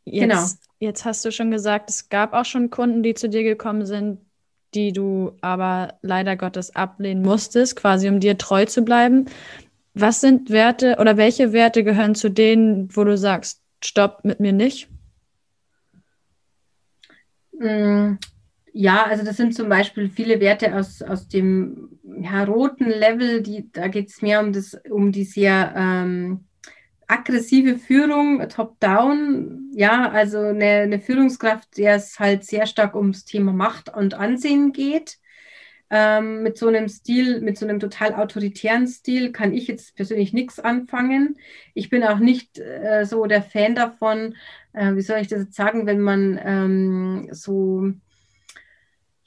Jetzt, genau. Jetzt hast du schon gesagt, es gab auch schon Kunden, die zu dir gekommen sind, die du aber leider Gottes ablehnen musstest, quasi um dir treu zu bleiben. Was sind Werte oder welche Werte gehören zu denen, wo du sagst, stopp mit mir nicht? Mm, ja, also das sind zum Beispiel viele Werte aus, aus dem ja, roten Level, die, da geht es mehr um, das, um die sehr ähm, aggressive Führung, top-down, ja, also eine, eine, Führungskraft, der es halt sehr stark ums Thema Macht und Ansehen geht. Ähm, mit so einem Stil, mit so einem total autoritären Stil kann ich jetzt persönlich nichts anfangen. Ich bin auch nicht äh, so der Fan davon, äh, wie soll ich das jetzt sagen, wenn man ähm, so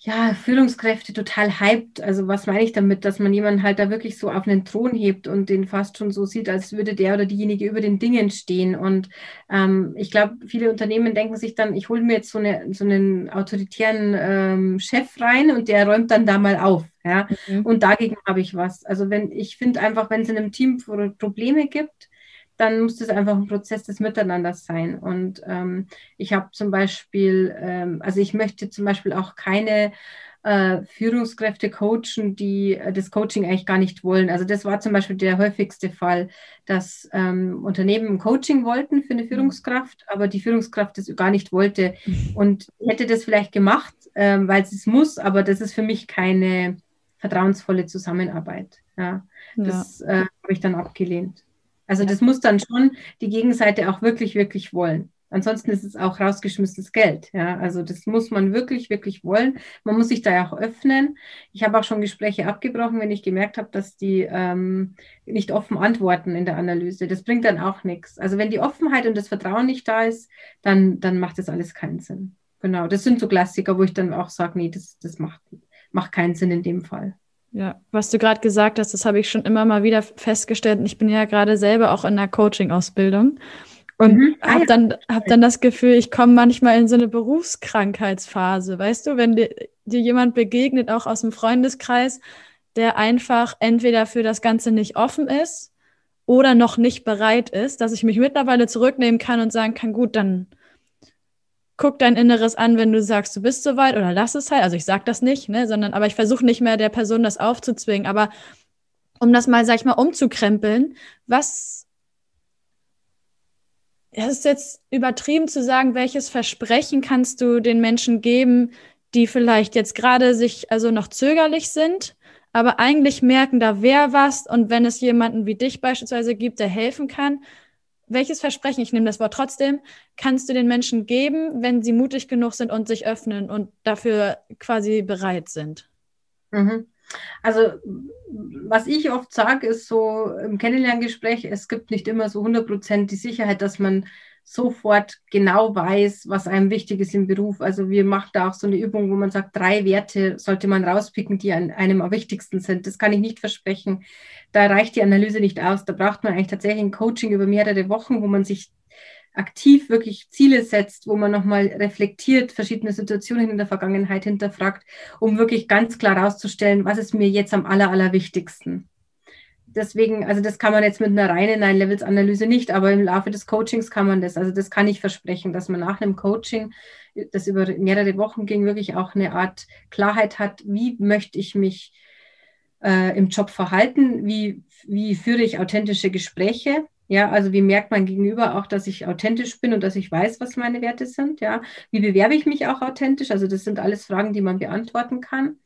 ja, Führungskräfte total hyped. Also was meine ich damit, dass man jemanden halt da wirklich so auf einen Thron hebt und den fast schon so sieht, als würde der oder diejenige über den Dingen stehen. Und ähm, ich glaube, viele Unternehmen denken sich dann, ich hole mir jetzt so, eine, so einen autoritären ähm, Chef rein und der räumt dann da mal auf. Ja? Mhm. Und dagegen habe ich was. Also wenn ich finde einfach, wenn es in einem Team Probleme gibt, dann muss das einfach ein Prozess des Miteinanders sein. Und ähm, ich habe zum Beispiel, ähm, also ich möchte zum Beispiel auch keine äh, Führungskräfte coachen, die äh, das Coaching eigentlich gar nicht wollen. Also das war zum Beispiel der häufigste Fall, dass ähm, Unternehmen Coaching wollten für eine mhm. Führungskraft, aber die Führungskraft das gar nicht wollte und hätte das vielleicht gemacht, ähm, weil sie es muss, aber das ist für mich keine vertrauensvolle Zusammenarbeit. Ja, das ja. äh, habe ich dann abgelehnt. Also das muss dann schon die Gegenseite auch wirklich, wirklich wollen. Ansonsten ist es auch rausgeschmissenes Geld. Ja, also das muss man wirklich, wirklich wollen. Man muss sich da ja auch öffnen. Ich habe auch schon Gespräche abgebrochen, wenn ich gemerkt habe, dass die ähm, nicht offen antworten in der Analyse. Das bringt dann auch nichts. Also wenn die Offenheit und das Vertrauen nicht da ist, dann, dann macht das alles keinen Sinn. Genau, das sind so Klassiker, wo ich dann auch sage, nee, das, das macht, macht keinen Sinn in dem Fall. Ja, was du gerade gesagt hast, das habe ich schon immer mal wieder festgestellt. Ich bin ja gerade selber auch in einer Coaching-Ausbildung und mhm. Ah, habe dann, hab dann das Gefühl, ich komme manchmal in so eine Berufskrankheitsphase. Weißt du, wenn dir, dir jemand begegnet, auch aus dem Freundeskreis, der einfach entweder für das Ganze nicht offen ist oder noch nicht bereit ist, dass ich mich mittlerweile zurücknehmen kann und sagen kann, gut, dann guck dein Inneres an, wenn du sagst, du bist soweit oder lass es halt. Also ich sage das nicht, ne, sondern aber ich versuche nicht mehr der Person das aufzuzwingen. Aber um das mal, sag ich mal, umzukrempeln, was es ist jetzt übertrieben zu sagen, welches Versprechen kannst du den Menschen geben, die vielleicht jetzt gerade sich also noch zögerlich sind, aber eigentlich merken, da wäre was und wenn es jemanden wie dich beispielsweise gibt, der helfen kann, welches Versprechen, ich nehme das Wort trotzdem, kannst du den Menschen geben, wenn sie mutig genug sind und sich öffnen und dafür quasi bereit sind? Mhm. Also, was ich oft sage, ist so im Kennenlerngespräch, es gibt nicht immer so 100% die Sicherheit, dass man sofort genau weiß, was einem wichtig ist im Beruf. Also wir machen da auch so eine Übung, wo man sagt, drei Werte sollte man rauspicken, die einem am wichtigsten sind. Das kann ich nicht versprechen. Da reicht die Analyse nicht aus. Da braucht man eigentlich tatsächlich ein Coaching über mehrere Wochen, wo man sich aktiv wirklich Ziele setzt, wo man nochmal reflektiert, verschiedene Situationen in der Vergangenheit hinterfragt, um wirklich ganz klar herauszustellen, was ist mir jetzt am aller, allerwichtigsten deswegen, also das kann man jetzt mit einer reinen Nine-Levels-Analyse nicht, aber im Laufe des Coachings kann man das. Also das kann ich versprechen, dass man nach einem Coaching, das über mehrere Wochen ging, wirklich auch eine Art Klarheit hat, wie möchte ich mich äh, im Job verhalten, wie, wie führe ich authentische Gespräche. Ja, also wie merkt man gegenüber auch, dass ich authentisch bin und dass ich weiß, was meine Werte sind? Ja, wie bewerbe ich mich auch authentisch? Also das sind alles Fragen, die man beantworten kann.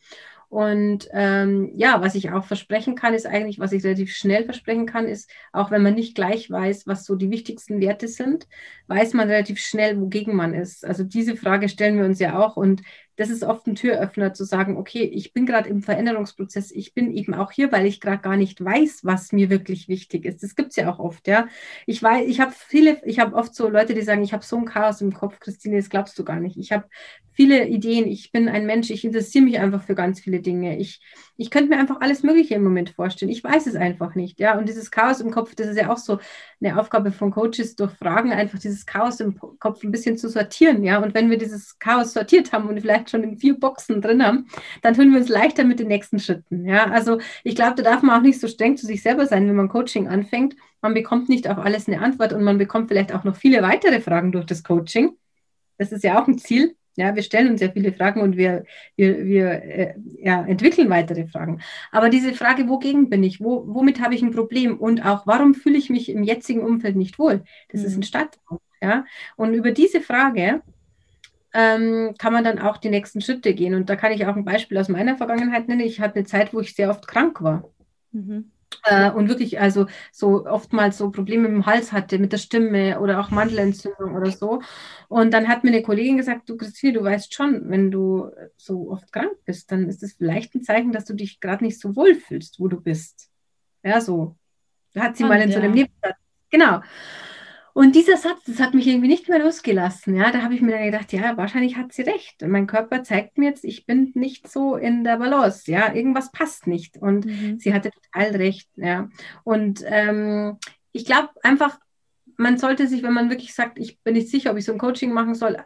Und ähm, ja, was ich auch versprechen kann, ist eigentlich, was ich relativ schnell versprechen kann, ist, auch wenn man nicht gleich weiß, was so die wichtigsten Werte sind, weiß man relativ schnell, wogegen man ist. Also diese Frage stellen wir uns ja auch. Und das ist oft ein Türöffner zu sagen, okay, ich bin gerade im Veränderungsprozess, ich bin eben auch hier, weil ich gerade gar nicht weiß, was mir wirklich wichtig ist. Das gibt es ja auch oft, ja. Ich weiß, ich habe viele, ich habe oft so Leute, die sagen, ich habe so ein Chaos im Kopf, Christine, das glaubst du gar nicht. Ich habe viele Ideen, ich bin ein Mensch, ich interessiere mich einfach für ganz viele Dinge. Ich, ich könnte mir einfach alles Mögliche im Moment vorstellen. Ich weiß es einfach nicht, ja. Und dieses Chaos im Kopf, das ist ja auch so eine Aufgabe von Coaches, durch Fragen einfach dieses Chaos im Kopf ein bisschen zu sortieren, ja. Und wenn wir dieses Chaos sortiert haben und vielleicht schon in vier Boxen drin haben, dann tun wir uns leichter mit den nächsten Schritten. Ja, also ich glaube, da darf man auch nicht so streng zu sich selber sein, wenn man Coaching anfängt. Man bekommt nicht auf alles eine Antwort und man bekommt vielleicht auch noch viele weitere Fragen durch das Coaching. Das ist ja auch ein Ziel, Ja, wir stellen uns sehr viele Fragen und wir, wir, wir äh, ja, entwickeln weitere Fragen. Aber diese Frage, wogegen bin ich? Wo, womit habe ich ein Problem? Und auch, warum fühle ich mich im jetzigen Umfeld nicht wohl? Das mhm. ist ein Startpunkt. Ja? Und über diese Frage ähm, kann man dann auch die nächsten Schritte gehen. Und da kann ich auch ein Beispiel aus meiner Vergangenheit nennen. Ich hatte eine Zeit, wo ich sehr oft krank war. Mhm. Äh, und wirklich also so oftmals so Probleme im Hals hatte mit der Stimme oder auch Mandelentzündung oder so. Und dann hat mir eine Kollegin gesagt, du Christine, du weißt schon, wenn du so oft krank bist, dann ist es vielleicht ein Zeichen, dass du dich gerade nicht so wohl fühlst, wo du bist. Ja, so. Hat sie und, mal in ja. so einem Nebensatz. Genau. Und dieser Satz, das hat mich irgendwie nicht mehr losgelassen. Ja, da habe ich mir dann gedacht, ja, wahrscheinlich hat sie recht. Mein Körper zeigt mir jetzt, ich bin nicht so in der Balance. Ja, irgendwas passt nicht. Und mhm. sie hatte total recht. Ja, und ähm, ich glaube einfach, man sollte sich, wenn man wirklich sagt, ich bin nicht sicher, ob ich so ein Coaching machen soll,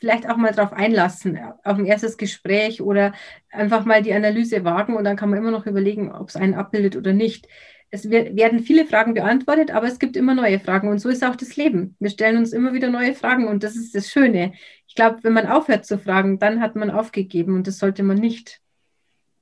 vielleicht auch mal darauf einlassen, auf ein erstes Gespräch oder einfach mal die Analyse wagen und dann kann man immer noch überlegen, ob es einen abbildet oder nicht es werden viele Fragen beantwortet, aber es gibt immer neue Fragen. Und so ist auch das Leben. Wir stellen uns immer wieder neue Fragen und das ist das Schöne. Ich glaube, wenn man aufhört zu fragen, dann hat man aufgegeben und das sollte man nicht.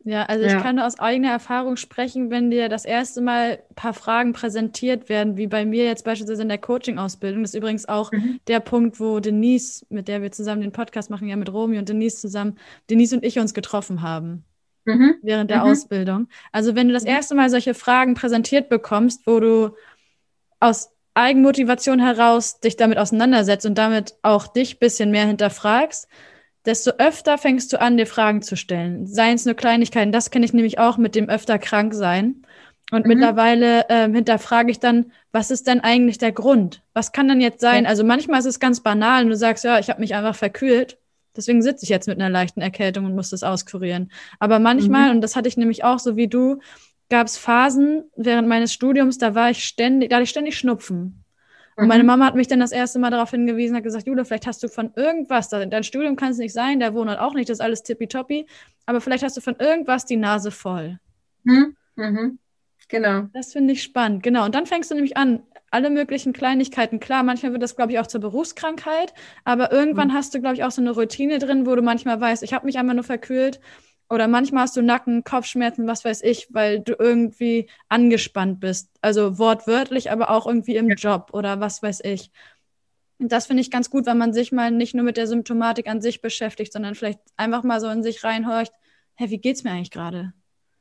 Ja, also ja. ich kann aus eigener Erfahrung sprechen, wenn dir das erste Mal ein paar Fragen präsentiert werden, wie bei mir jetzt beispielsweise in der Coaching-Ausbildung. Das ist übrigens auch mhm. der Punkt, wo Denise, mit der wir zusammen den Podcast machen, ja mit Romy und Denise zusammen, Denise und ich uns getroffen haben mhm. während der mhm. Ausbildung. Also wenn du das mhm. erste Mal solche Fragen präsentiert bekommst, wo du aus Eigenmotivation heraus dich damit auseinandersetzt und damit auch dich ein bisschen mehr hinterfragst, desto öfter fängst du an, dir Fragen zu stellen. Seien es nur Kleinigkeiten, das kenne ich nämlich auch mit dem öfter krank sein. Und mhm. mittlerweile äh, hinterfrage ich dann, was ist denn eigentlich der Grund? Was kann denn jetzt sein? Ja. Also manchmal ist es ganz banal und du sagst, ja, ich habe mich einfach verkühlt. Deswegen sitze ich jetzt mit einer leichten Erkältung und muss das auskurieren. Aber manchmal, mhm. und das hatte ich nämlich auch so wie du, gab es Phasen während meines Studiums, da war ich ständig, da hatte ich ständig Schnupfen. Und mhm. meine Mama hat mich dann das erste Mal darauf hingewiesen, hat gesagt, Jule, vielleicht hast du von irgendwas, dein Studium kann es nicht sein, der Wohnort auch nicht, das ist alles tippitoppi, aber vielleicht hast du von irgendwas die Nase voll. Mhm. Mhm. Genau. Das finde ich spannend, genau. Und dann fängst du nämlich an, alle möglichen Kleinigkeiten. Klar, manchmal wird das, glaube ich, auch zur Berufskrankheit, aber irgendwann mhm. hast du, glaube ich, auch so eine Routine drin, wo du manchmal weißt, ich habe mich einmal nur verkühlt oder manchmal hast du Nacken, Kopfschmerzen, was weiß ich, weil du irgendwie angespannt bist. Also wortwörtlich, aber auch irgendwie im. Job oder was weiß ich. Und das finde ich ganz gut, wenn man sich mal nicht nur mit der Symptomatik an sich beschäftigt, sondern vielleicht einfach mal so in sich reinhorcht, hä, wie geht's mir eigentlich gerade?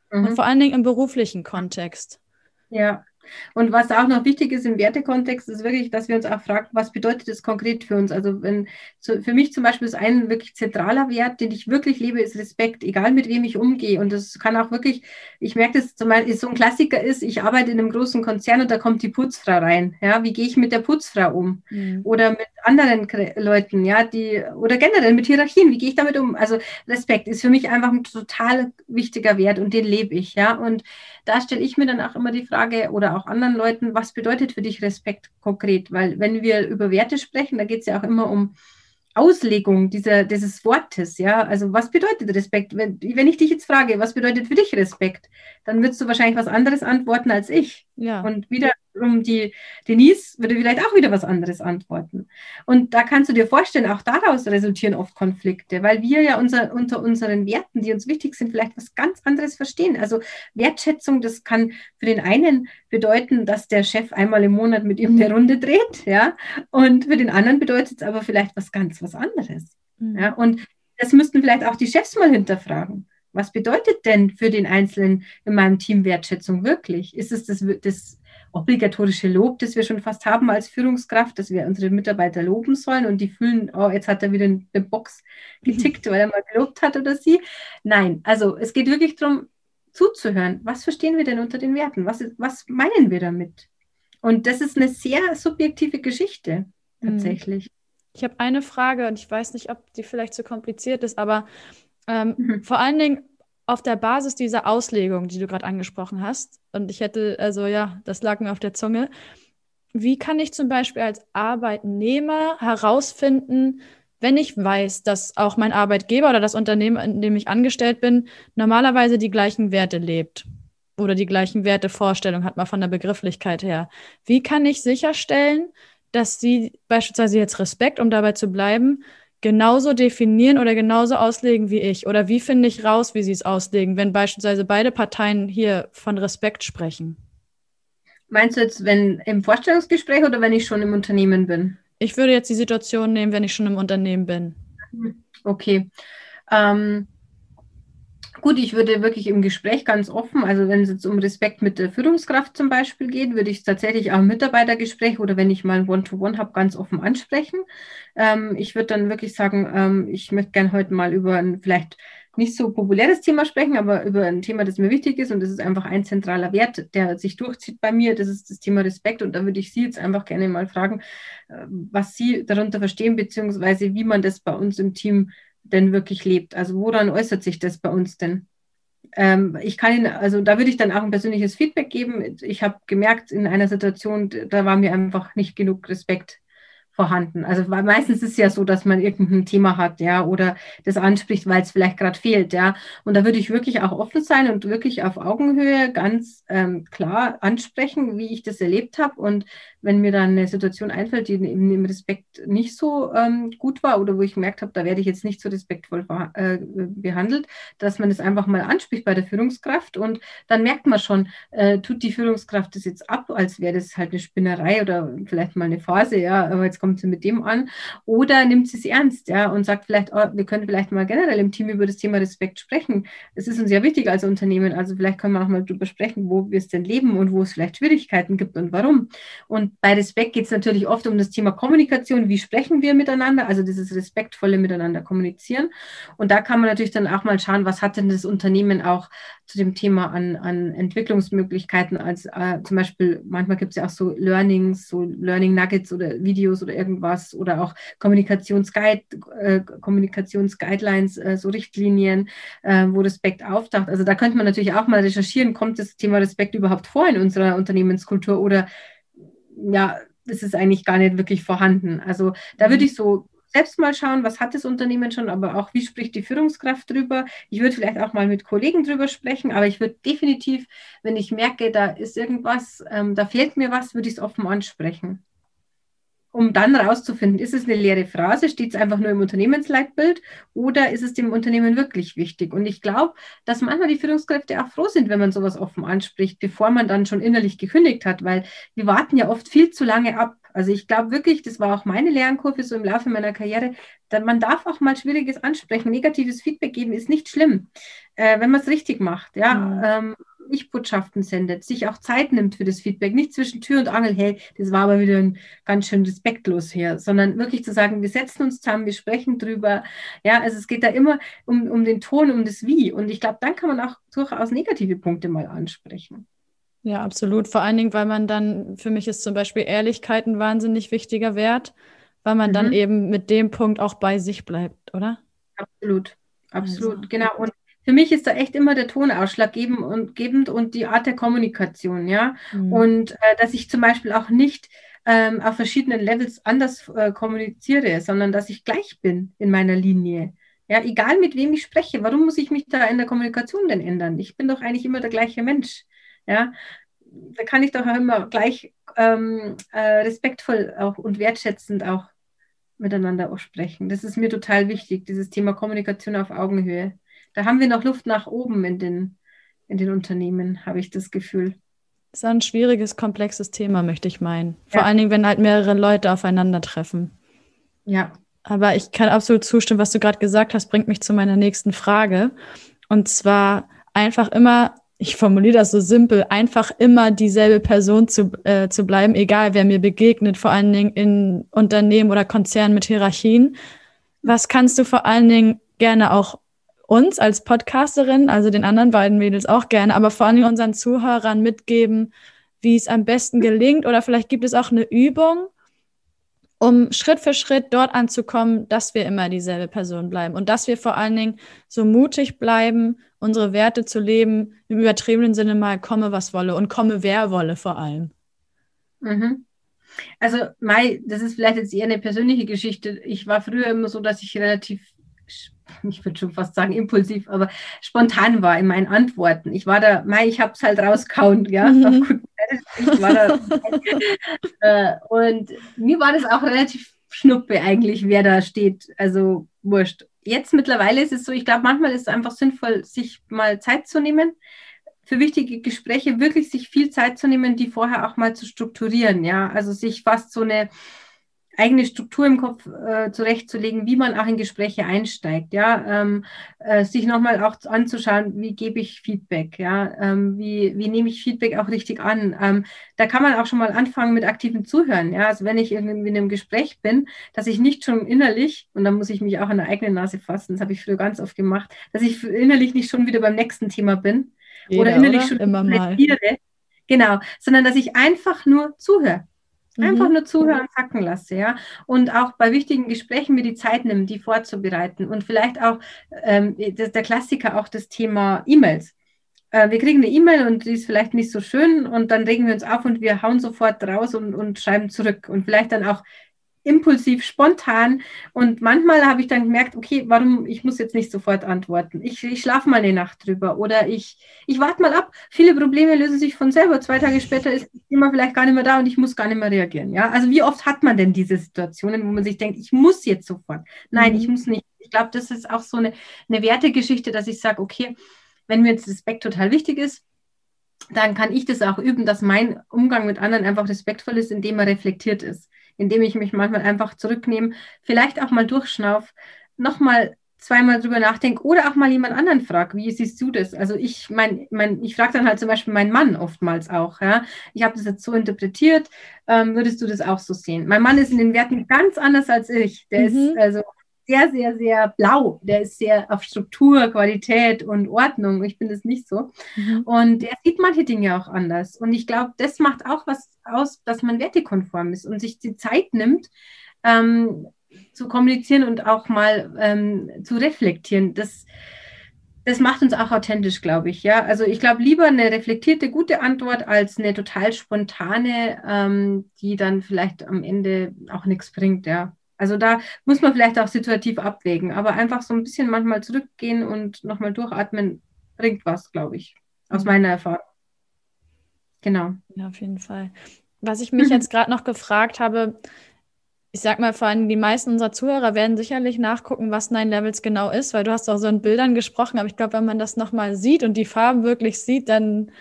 Mhm. Und vor allen Dingen im beruflichen Kontext. Ja, und was auch noch wichtig ist im Wertekontext, ist wirklich, dass wir uns auch fragen, was bedeutet das konkret für uns? Also wenn so, für mich zum Beispiel ist ein wirklich zentraler Wert, den ich wirklich lebe, ist Respekt, egal mit wem ich umgehe. Und das kann auch wirklich, ich merke das zum Beispiel, so ein Klassiker ist, ich arbeite in einem großen Konzern und da kommt die Putzfrau rein. Ja, wie gehe ich mit der Putzfrau um? Mhm. Oder mit anderen Leuten, ja, die, oder generell mit Hierarchien, wie gehe ich damit um? Also Respekt ist für mich einfach ein total wichtiger Wert und den lebe ich, ja. Und da stelle ich mir dann auch immer die Frage oder auch anderen Leuten, was bedeutet für dich Respekt konkret? Weil wenn wir über Werte sprechen, da geht es ja auch immer um Auslegung dieser, dieses Wortes, ja. Also was bedeutet Respekt? Wenn, wenn ich dich jetzt frage, was bedeutet für dich Respekt, dann würdest du wahrscheinlich was anderes antworten als ich. Ja. Und wieder die Denise würde vielleicht auch wieder was anderes antworten. Und da kannst du dir vorstellen, auch daraus resultieren oft Konflikte, weil wir ja unser, unter unseren Werten, die uns wichtig sind, vielleicht was ganz anderes verstehen. Also Wertschätzung, das kann für den einen bedeuten, dass der Chef einmal im Monat mit ihm eine Runde dreht, ja, und für den anderen bedeutet es aber vielleicht was ganz was anderes. Mhm. Ja, und das müssten vielleicht auch die Chefs mal hinterfragen. Was bedeutet denn für den Einzelnen in meinem Team Wertschätzung wirklich? Ist es das, das obligatorische Lob, das wir schon fast haben als Führungskraft, dass wir unsere Mitarbeiter loben sollen und die fühlen, oh, jetzt hat er wieder eine Box getickt, weil er mal gelobt hat oder sie. Nein, also es geht wirklich darum, zuzuhören. Was verstehen wir denn unter den Werten? Was, was meinen wir damit? Und das ist eine sehr subjektive Geschichte, mhm. tatsächlich. Ich habe eine Frage und ich weiß nicht, ob die vielleicht zu kompliziert ist, aber ähm, mhm. vor allen Dingen auf der Basis dieser Auslegung, die du gerade angesprochen hast, und ich hätte, also ja, das lag mir auf der Zunge, wie kann ich zum Beispiel als Arbeitnehmer herausfinden, wenn ich weiß, dass auch mein Arbeitgeber oder das Unternehmen, in dem ich angestellt bin, normalerweise die gleichen Werte lebt oder die gleichen Wertevorstellungen hat, mal von der Begrifflichkeit her. Wie kann ich sicherstellen, dass sie beispielsweise jetzt Respekt, um dabei zu bleiben, genauso definieren oder genauso auslegen wie ich? Oder wie finde ich raus, wie sie es auslegen, wenn beispielsweise beide Parteien hier von Respekt sprechen? Meinst du jetzt, wenn im Vorstellungsgespräch oder wenn ich schon im Unternehmen bin? Ich würde jetzt die Situation nehmen, wenn ich schon im Unternehmen bin. Okay. Ähm, Gut, ich würde wirklich im Gespräch ganz offen, also wenn es jetzt um Respekt mit der Führungskraft zum Beispiel geht, würde ich es tatsächlich auch im Mitarbeitergespräch oder wenn ich mal ein One-to-One habe, ganz offen ansprechen. Ähm, ich würde dann wirklich sagen, ähm, ich möchte gerne heute mal über ein vielleicht nicht so populäres Thema sprechen, aber über ein Thema, das mir wichtig ist und das ist einfach ein zentraler Wert, der sich durchzieht bei mir. Das ist das Thema Respekt und da würde ich Sie jetzt einfach gerne mal fragen, äh, was Sie darunter verstehen, beziehungsweise wie man das bei uns im Team denn wirklich lebt. Also woran äußert sich das bei uns denn? Ähm, ich kann Ihnen, also da würde ich dann auch ein persönliches Feedback geben. Ich habe gemerkt, in einer Situation, da war mir einfach nicht genug Respekt vorhanden. Also meistens ist es ja so, dass man irgendein Thema hat, ja, oder das anspricht, weil es vielleicht gerade fehlt, ja. Und da würde ich wirklich auch offen sein und wirklich auf Augenhöhe ganz ähm, klar ansprechen, wie ich das erlebt habe. Und wenn mir dann eine Situation einfällt, die eben im Respekt nicht so ähm, gut war oder wo ich gemerkt habe, da werde ich jetzt nicht so respektvoll äh, behandelt, dass man das einfach mal anspricht bei der Führungskraft und dann merkt man schon, äh, tut die Führungskraft das jetzt ab, als wäre das halt eine Spinnerei oder vielleicht mal eine Phase, ja, aber jetzt kommt sie mit dem an oder nimmt sie es ernst, ja, und sagt vielleicht, oh, wir können vielleicht mal generell im Team über das Thema Respekt sprechen. Es ist uns ja wichtig als Unternehmen, also vielleicht können wir auch mal drüber sprechen, wo wir es denn leben und wo es vielleicht Schwierigkeiten gibt und warum. Und bei Respekt geht es natürlich oft um das Thema Kommunikation, wie sprechen wir miteinander, also dieses respektvolle Miteinander kommunizieren. Und da kann man natürlich dann auch mal schauen, was hat denn das Unternehmen auch zu dem Thema an, an Entwicklungsmöglichkeiten, als äh, zum Beispiel, manchmal gibt es ja auch so Learnings, so Learning Nuggets oder Videos oder irgendwas oder auch Kommunikationsguide, äh, Kommunikationsguidelines, äh, so Richtlinien, äh, wo Respekt auftaucht. Also da könnte man natürlich auch mal recherchieren, kommt das Thema Respekt überhaupt vor in unserer Unternehmenskultur oder ja, ist es eigentlich gar nicht wirklich vorhanden. Also da würde mhm. ich so selbst mal schauen, was hat das Unternehmen schon, aber auch wie spricht die Führungskraft drüber. Ich würde vielleicht auch mal mit Kollegen drüber sprechen, aber ich würde definitiv, wenn ich merke, da ist irgendwas, ähm, da fehlt mir was, würde ich es offen ansprechen um dann rauszufinden, ist es eine leere Phrase, steht es einfach nur im Unternehmensleitbild oder ist es dem Unternehmen wirklich wichtig? Und ich glaube, dass manchmal die Führungskräfte auch froh sind, wenn man sowas offen anspricht, bevor man dann schon innerlich gekündigt hat, weil wir warten ja oft viel zu lange ab. Also ich glaube wirklich, das war auch meine Lernkurve so im Laufe meiner Karriere, man darf auch mal Schwieriges ansprechen. Negatives Feedback geben ist nicht schlimm, äh, wenn man es richtig macht. Ja, mhm. ähm, ich-Botschaften sendet, sich auch Zeit nimmt für das Feedback, nicht zwischen Tür und Angel, hey, das war aber wieder ein, ganz schön respektlos her, sondern wirklich zu sagen, wir setzen uns zusammen, wir sprechen drüber. Ja, also es geht da immer um, um den Ton, um das Wie. Und ich glaube, dann kann man auch durchaus negative Punkte mal ansprechen. Ja, absolut. Vor allen Dingen, weil man dann, für mich ist zum Beispiel Ehrlichkeit ein wahnsinnig wichtiger Wert, weil man mhm. dann eben mit dem Punkt auch bei sich bleibt, oder? Absolut, absolut, also. genau. Und für mich ist da echt immer der Ton ausschlaggebend und, gebend und die Art der Kommunikation, ja. Mhm. Und äh, dass ich zum Beispiel auch nicht ähm, auf verschiedenen Levels anders äh, kommuniziere, sondern dass ich gleich bin in meiner Linie. Ja, egal mit wem ich spreche, warum muss ich mich da in der Kommunikation denn ändern? Ich bin doch eigentlich immer der gleiche Mensch. Ja, da kann ich doch auch immer gleich ähm, äh, respektvoll auch und wertschätzend auch miteinander auch sprechen. Das ist mir total wichtig, dieses Thema Kommunikation auf Augenhöhe da haben wir noch Luft nach oben in den, in den Unternehmen, habe ich das Gefühl. Das ist ein schwieriges, komplexes Thema, möchte ich meinen. Vor ja. allen Dingen, wenn halt mehrere Leute aufeinandertreffen. Ja. Aber ich kann absolut zustimmen, was du gerade gesagt hast, bringt mich zu meiner nächsten Frage. Und zwar einfach immer, ich formuliere das so simpel, einfach immer dieselbe Person zu, äh, zu bleiben, egal wer mir begegnet, vor allen Dingen in Unternehmen oder Konzernen mit Hierarchien. Was kannst du vor allen Dingen gerne auch uns als Podcasterin, also den anderen beiden Mädels auch gerne, aber vor allem unseren Zuhörern mitgeben, wie es am besten gelingt. Oder vielleicht gibt es auch eine Übung, um Schritt für Schritt dort anzukommen, dass wir immer dieselbe Person bleiben und dass wir vor allen Dingen so mutig bleiben, unsere Werte zu leben, im übertriebenen Sinne mal komme, was wolle und komme, wer wolle vor allem. Mhm. Also, Mai, das ist vielleicht jetzt eher eine persönliche Geschichte. Ich war früher immer so, dass ich relativ ich würde schon fast sagen impulsiv, aber spontan war in meinen Antworten. Ich war da, mei, ich habe es halt rauskauen, ja. Mhm. Ich war da, äh, und mir war das auch relativ Schnuppe eigentlich, wer da steht. Also wurscht. Jetzt mittlerweile ist es so, ich glaube, manchmal ist es einfach sinnvoll, sich mal Zeit zu nehmen, für wichtige Gespräche wirklich sich viel Zeit zu nehmen, die vorher auch mal zu strukturieren. Ja, also sich fast so eine eigene Struktur im Kopf äh, zurechtzulegen, wie man auch in Gespräche einsteigt, ja, ähm, äh, sich nochmal auch anzuschauen, wie gebe ich Feedback, ja, ähm, wie, wie nehme ich Feedback auch richtig an. Ähm, da kann man auch schon mal anfangen mit aktivem Zuhören, ja, also wenn ich irgendwie in einem Gespräch bin, dass ich nicht schon innerlich, und da muss ich mich auch an der eigenen Nase fassen, das habe ich früher ganz oft gemacht, dass ich innerlich nicht schon wieder beim nächsten Thema bin Jeder, oder innerlich oder? schon immer mal. Genau, sondern dass ich einfach nur zuhöre. Einfach mhm. nur zuhören, sacken lasse, ja. Und auch bei wichtigen Gesprächen mir die Zeit nehmen, die vorzubereiten. Und vielleicht auch ähm, das, der Klassiker, auch das Thema E-Mails. Äh, wir kriegen eine E-Mail und die ist vielleicht nicht so schön und dann regen wir uns auf und wir hauen sofort raus und, und schreiben zurück. Und vielleicht dann auch impulsiv, spontan. Und manchmal habe ich dann gemerkt, okay, warum, ich muss jetzt nicht sofort antworten. Ich, ich schlafe mal eine Nacht drüber oder ich, ich warte mal ab. Viele Probleme lösen sich von selber. Zwei Tage später ist das Thema vielleicht gar nicht mehr da und ich muss gar nicht mehr reagieren. Ja, also wie oft hat man denn diese Situationen, wo man sich denkt, ich muss jetzt sofort. Nein, mhm. ich muss nicht. Ich glaube, das ist auch so eine, eine Wertegeschichte, dass ich sage, okay, wenn mir jetzt Respekt total wichtig ist, dann kann ich das auch üben, dass mein Umgang mit anderen einfach respektvoll ist, indem er reflektiert ist indem ich mich manchmal einfach zurücknehme, vielleicht auch mal durchschnauf, nochmal zweimal drüber nachdenke oder auch mal jemand anderen frage, wie siehst du das? Also ich mein, mein ich frage dann halt zum Beispiel meinen Mann oftmals auch, ja. Ich habe das jetzt so interpretiert, ähm, würdest du das auch so sehen? Mein Mann ist in den Werten ganz anders als ich. Der mhm. ist also sehr, sehr, sehr blau. Der ist sehr auf Struktur, Qualität und Ordnung. Ich bin das nicht so. Mhm. Und er sieht manche Dinge auch anders. Und ich glaube, das macht auch was aus, dass man wertekonform ist und sich die Zeit nimmt, ähm, zu kommunizieren und auch mal ähm, zu reflektieren. Das, das macht uns auch authentisch, glaube ich. Ja, also ich glaube lieber eine reflektierte, gute Antwort als eine total spontane, ähm, die dann vielleicht am Ende auch nichts bringt. Ja, also da muss man vielleicht auch situativ abwägen, aber einfach so ein bisschen manchmal zurückgehen und nochmal durchatmen bringt was, glaube ich, aus mhm. meiner Erfahrung. Genau. Ja, auf jeden Fall. Was ich mich jetzt gerade noch gefragt habe, ich sag mal, vor allem die meisten unserer Zuhörer werden sicherlich nachgucken, was Nine Levels genau ist, weil du hast auch so in Bildern gesprochen, aber ich glaube, wenn man das nochmal sieht und die Farben wirklich sieht, dann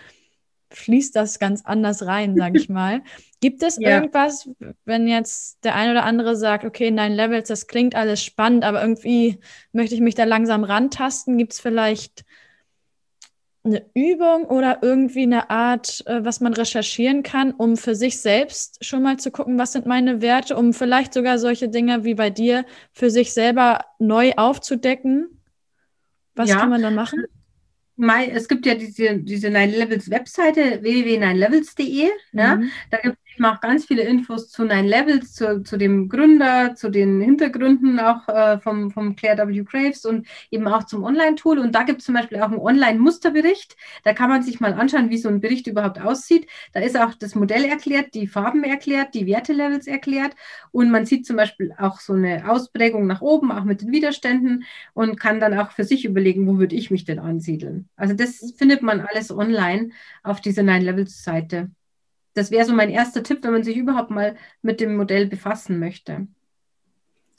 fließt das ganz anders rein, sage ich mal. Gibt es ja. irgendwas, wenn jetzt der ein oder andere sagt, okay, Nine Levels, das klingt alles spannend, aber irgendwie möchte ich mich da langsam rantasten? Gibt es vielleicht eine Übung oder irgendwie eine Art, äh, was man recherchieren kann, um für sich selbst schon mal zu gucken, was sind meine Werte, um vielleicht sogar solche Dinge wie bei dir für sich selber neu aufzudecken? Was ja. kann man dann machen? Es gibt ja diese, diese Nine Levels Webseite www.ninelevels.de. Mhm. Ja, da gibt ich mache ganz viele Infos zu Nine Levels, zu, zu dem Gründer, zu den Hintergründen auch äh, vom, vom Claire W. Graves und eben auch zum Online-Tool. Und da gibt es zum Beispiel auch einen Online-Musterbericht. Da kann man sich mal anschauen, wie so ein Bericht überhaupt aussieht. Da ist auch das Modell erklärt, die Farben erklärt, die Wertelevels erklärt. Und man sieht zum Beispiel auch so eine Ausprägung nach oben, auch mit den Widerständen und kann dann auch für sich überlegen, wo würde ich mich denn ansiedeln. Also das findet man alles online auf dieser Nine Levels Seite das wäre so mein erster Tipp, wenn man sich überhaupt mal mit dem Modell befassen möchte.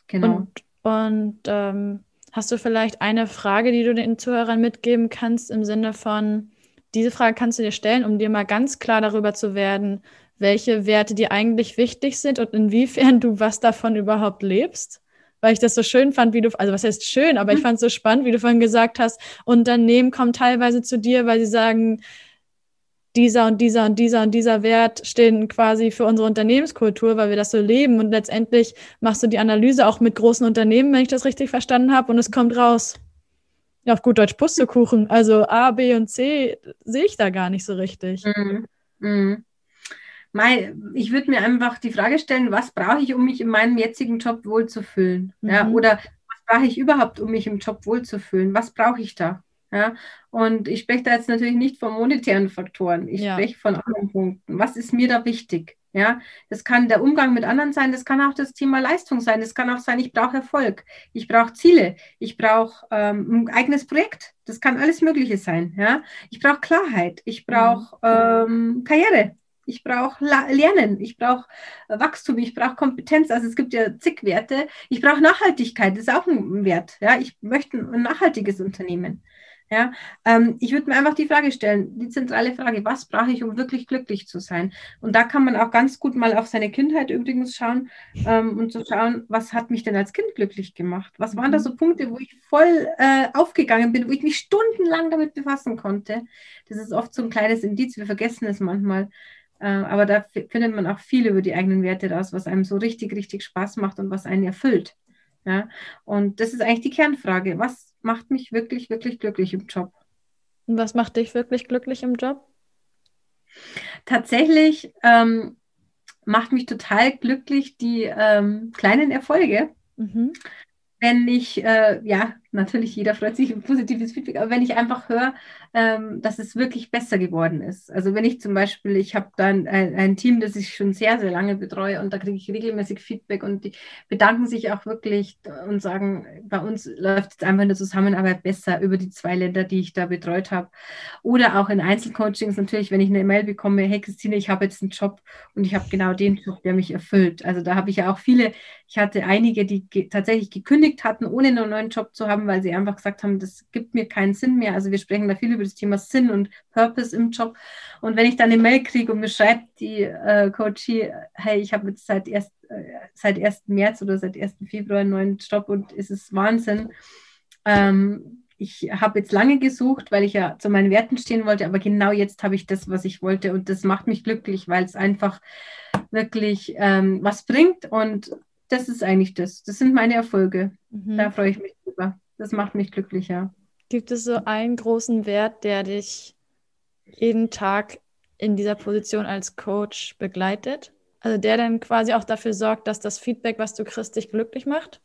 Genau. Und, und ähm, hast du vielleicht eine Frage, die du den Zuhörern mitgeben kannst, im Sinne von, diese Frage kannst du dir stellen, um dir mal ganz klar darüber zu werden, welche Werte dir eigentlich wichtig sind und inwiefern du was davon überhaupt lebst? Weil ich das so schön fand, wie du, also was heißt schön, aber ich mhm. fand es so spannend, wie du vorhin gesagt hast, Unternehmen kommen teilweise zu dir, weil sie sagen, dieser und dieser und dieser und dieser Wert stehen quasi für unsere Unternehmenskultur, weil wir das so leben. Und letztendlich machst du die Analyse auch mit großen Unternehmen, wenn ich das richtig verstanden habe, und es kommt raus. Ja, auf gut Deutsch Pustekuchen. Also A, B und C sehe ich da gar nicht so richtig. Mhm. Mhm. Ich würde mir einfach die Frage stellen, was brauche ich, um mich in meinem jetzigen Job wohlzufühlen? Mhm. Ja, oder was brauche ich überhaupt, um mich im Job wohlzufühlen? Was brauche ich da? Ja, und ich spreche da jetzt natürlich nicht von monetären Faktoren. Ich ja. spreche von anderen Punkten. Was ist mir da wichtig? Ja, das kann der Umgang mit anderen sein, das kann auch das Thema Leistung sein, das kann auch sein, ich brauche Erfolg, ich brauche Ziele, ich brauche ähm, ein eigenes Projekt, das kann alles Mögliche sein. Ja, ich brauche Klarheit, ich brauche mhm. ähm, Karriere, ich brauche Lernen, ich brauche Wachstum, ich brauche Kompetenz. Also es gibt ja zig Werte. Ich brauche Nachhaltigkeit, das ist auch ein Wert. Ja, ich möchte ein nachhaltiges Unternehmen. Ja, ähm, ich würde mir einfach die Frage stellen, die zentrale Frage, was brauche ich, um wirklich glücklich zu sein? Und da kann man auch ganz gut mal auf seine Kindheit übrigens schauen ähm, und zu so schauen, was hat mich denn als Kind glücklich gemacht? Was waren da mhm. so Punkte, wo ich voll äh, aufgegangen bin, wo ich mich stundenlang damit befassen konnte? Das ist oft so ein kleines Indiz, wir vergessen es manchmal. Äh, aber da findet man auch viel über die eigenen Werte raus, was einem so richtig, richtig Spaß macht und was einen erfüllt. Ja? Und das ist eigentlich die Kernfrage. Was macht mich wirklich, wirklich glücklich im Job? Und was macht dich wirklich glücklich im Job? Tatsächlich ähm, macht mich total glücklich die ähm, kleinen Erfolge. Mhm wenn ich, äh, ja, natürlich jeder freut sich über positives Feedback, aber wenn ich einfach höre, ähm, dass es wirklich besser geworden ist. Also wenn ich zum Beispiel, ich habe dann ein, ein, Team, das ich schon sehr, sehr lange betreue und da kriege ich regelmäßig Feedback und die bedanken sich auch wirklich und sagen, bei uns läuft es einfach in der Zusammenarbeit besser über die zwei Länder, die ich da betreut habe. Oder auch in Einzelcoachings natürlich, wenn ich eine E-Mail bekomme, hey Christine, ich habe jetzt einen Job und ich habe genau den Job, der mich erfüllt. Also da habe ich ja auch viele, ich hatte einige, die ge tatsächlich gekündigt hatten, ohne einen neuen Job zu haben, weil sie einfach gesagt haben, das gibt mir keinen Sinn mehr. Also wir sprechen da viel über das Thema Sinn und Purpose im Job. Und wenn ich dann eine Mail kriege und mir schreibt die äh, Coachie, hey, ich habe jetzt seit, erst, äh, seit 1. März oder seit 1. Februar einen neuen Job und es ist Wahnsinn. Ähm, ich habe jetzt lange gesucht, weil ich ja zu meinen Werten stehen wollte, aber genau jetzt habe ich das, was ich wollte und das macht mich glücklich, weil es einfach wirklich ähm, was bringt und das ist eigentlich das. Das sind meine Erfolge. Mhm. Da freue ich mich drüber. Das macht mich glücklicher. Gibt es so einen großen Wert, der dich jeden Tag in dieser Position als Coach begleitet? Also der dann quasi auch dafür sorgt, dass das Feedback, was du kriegst, dich glücklich macht?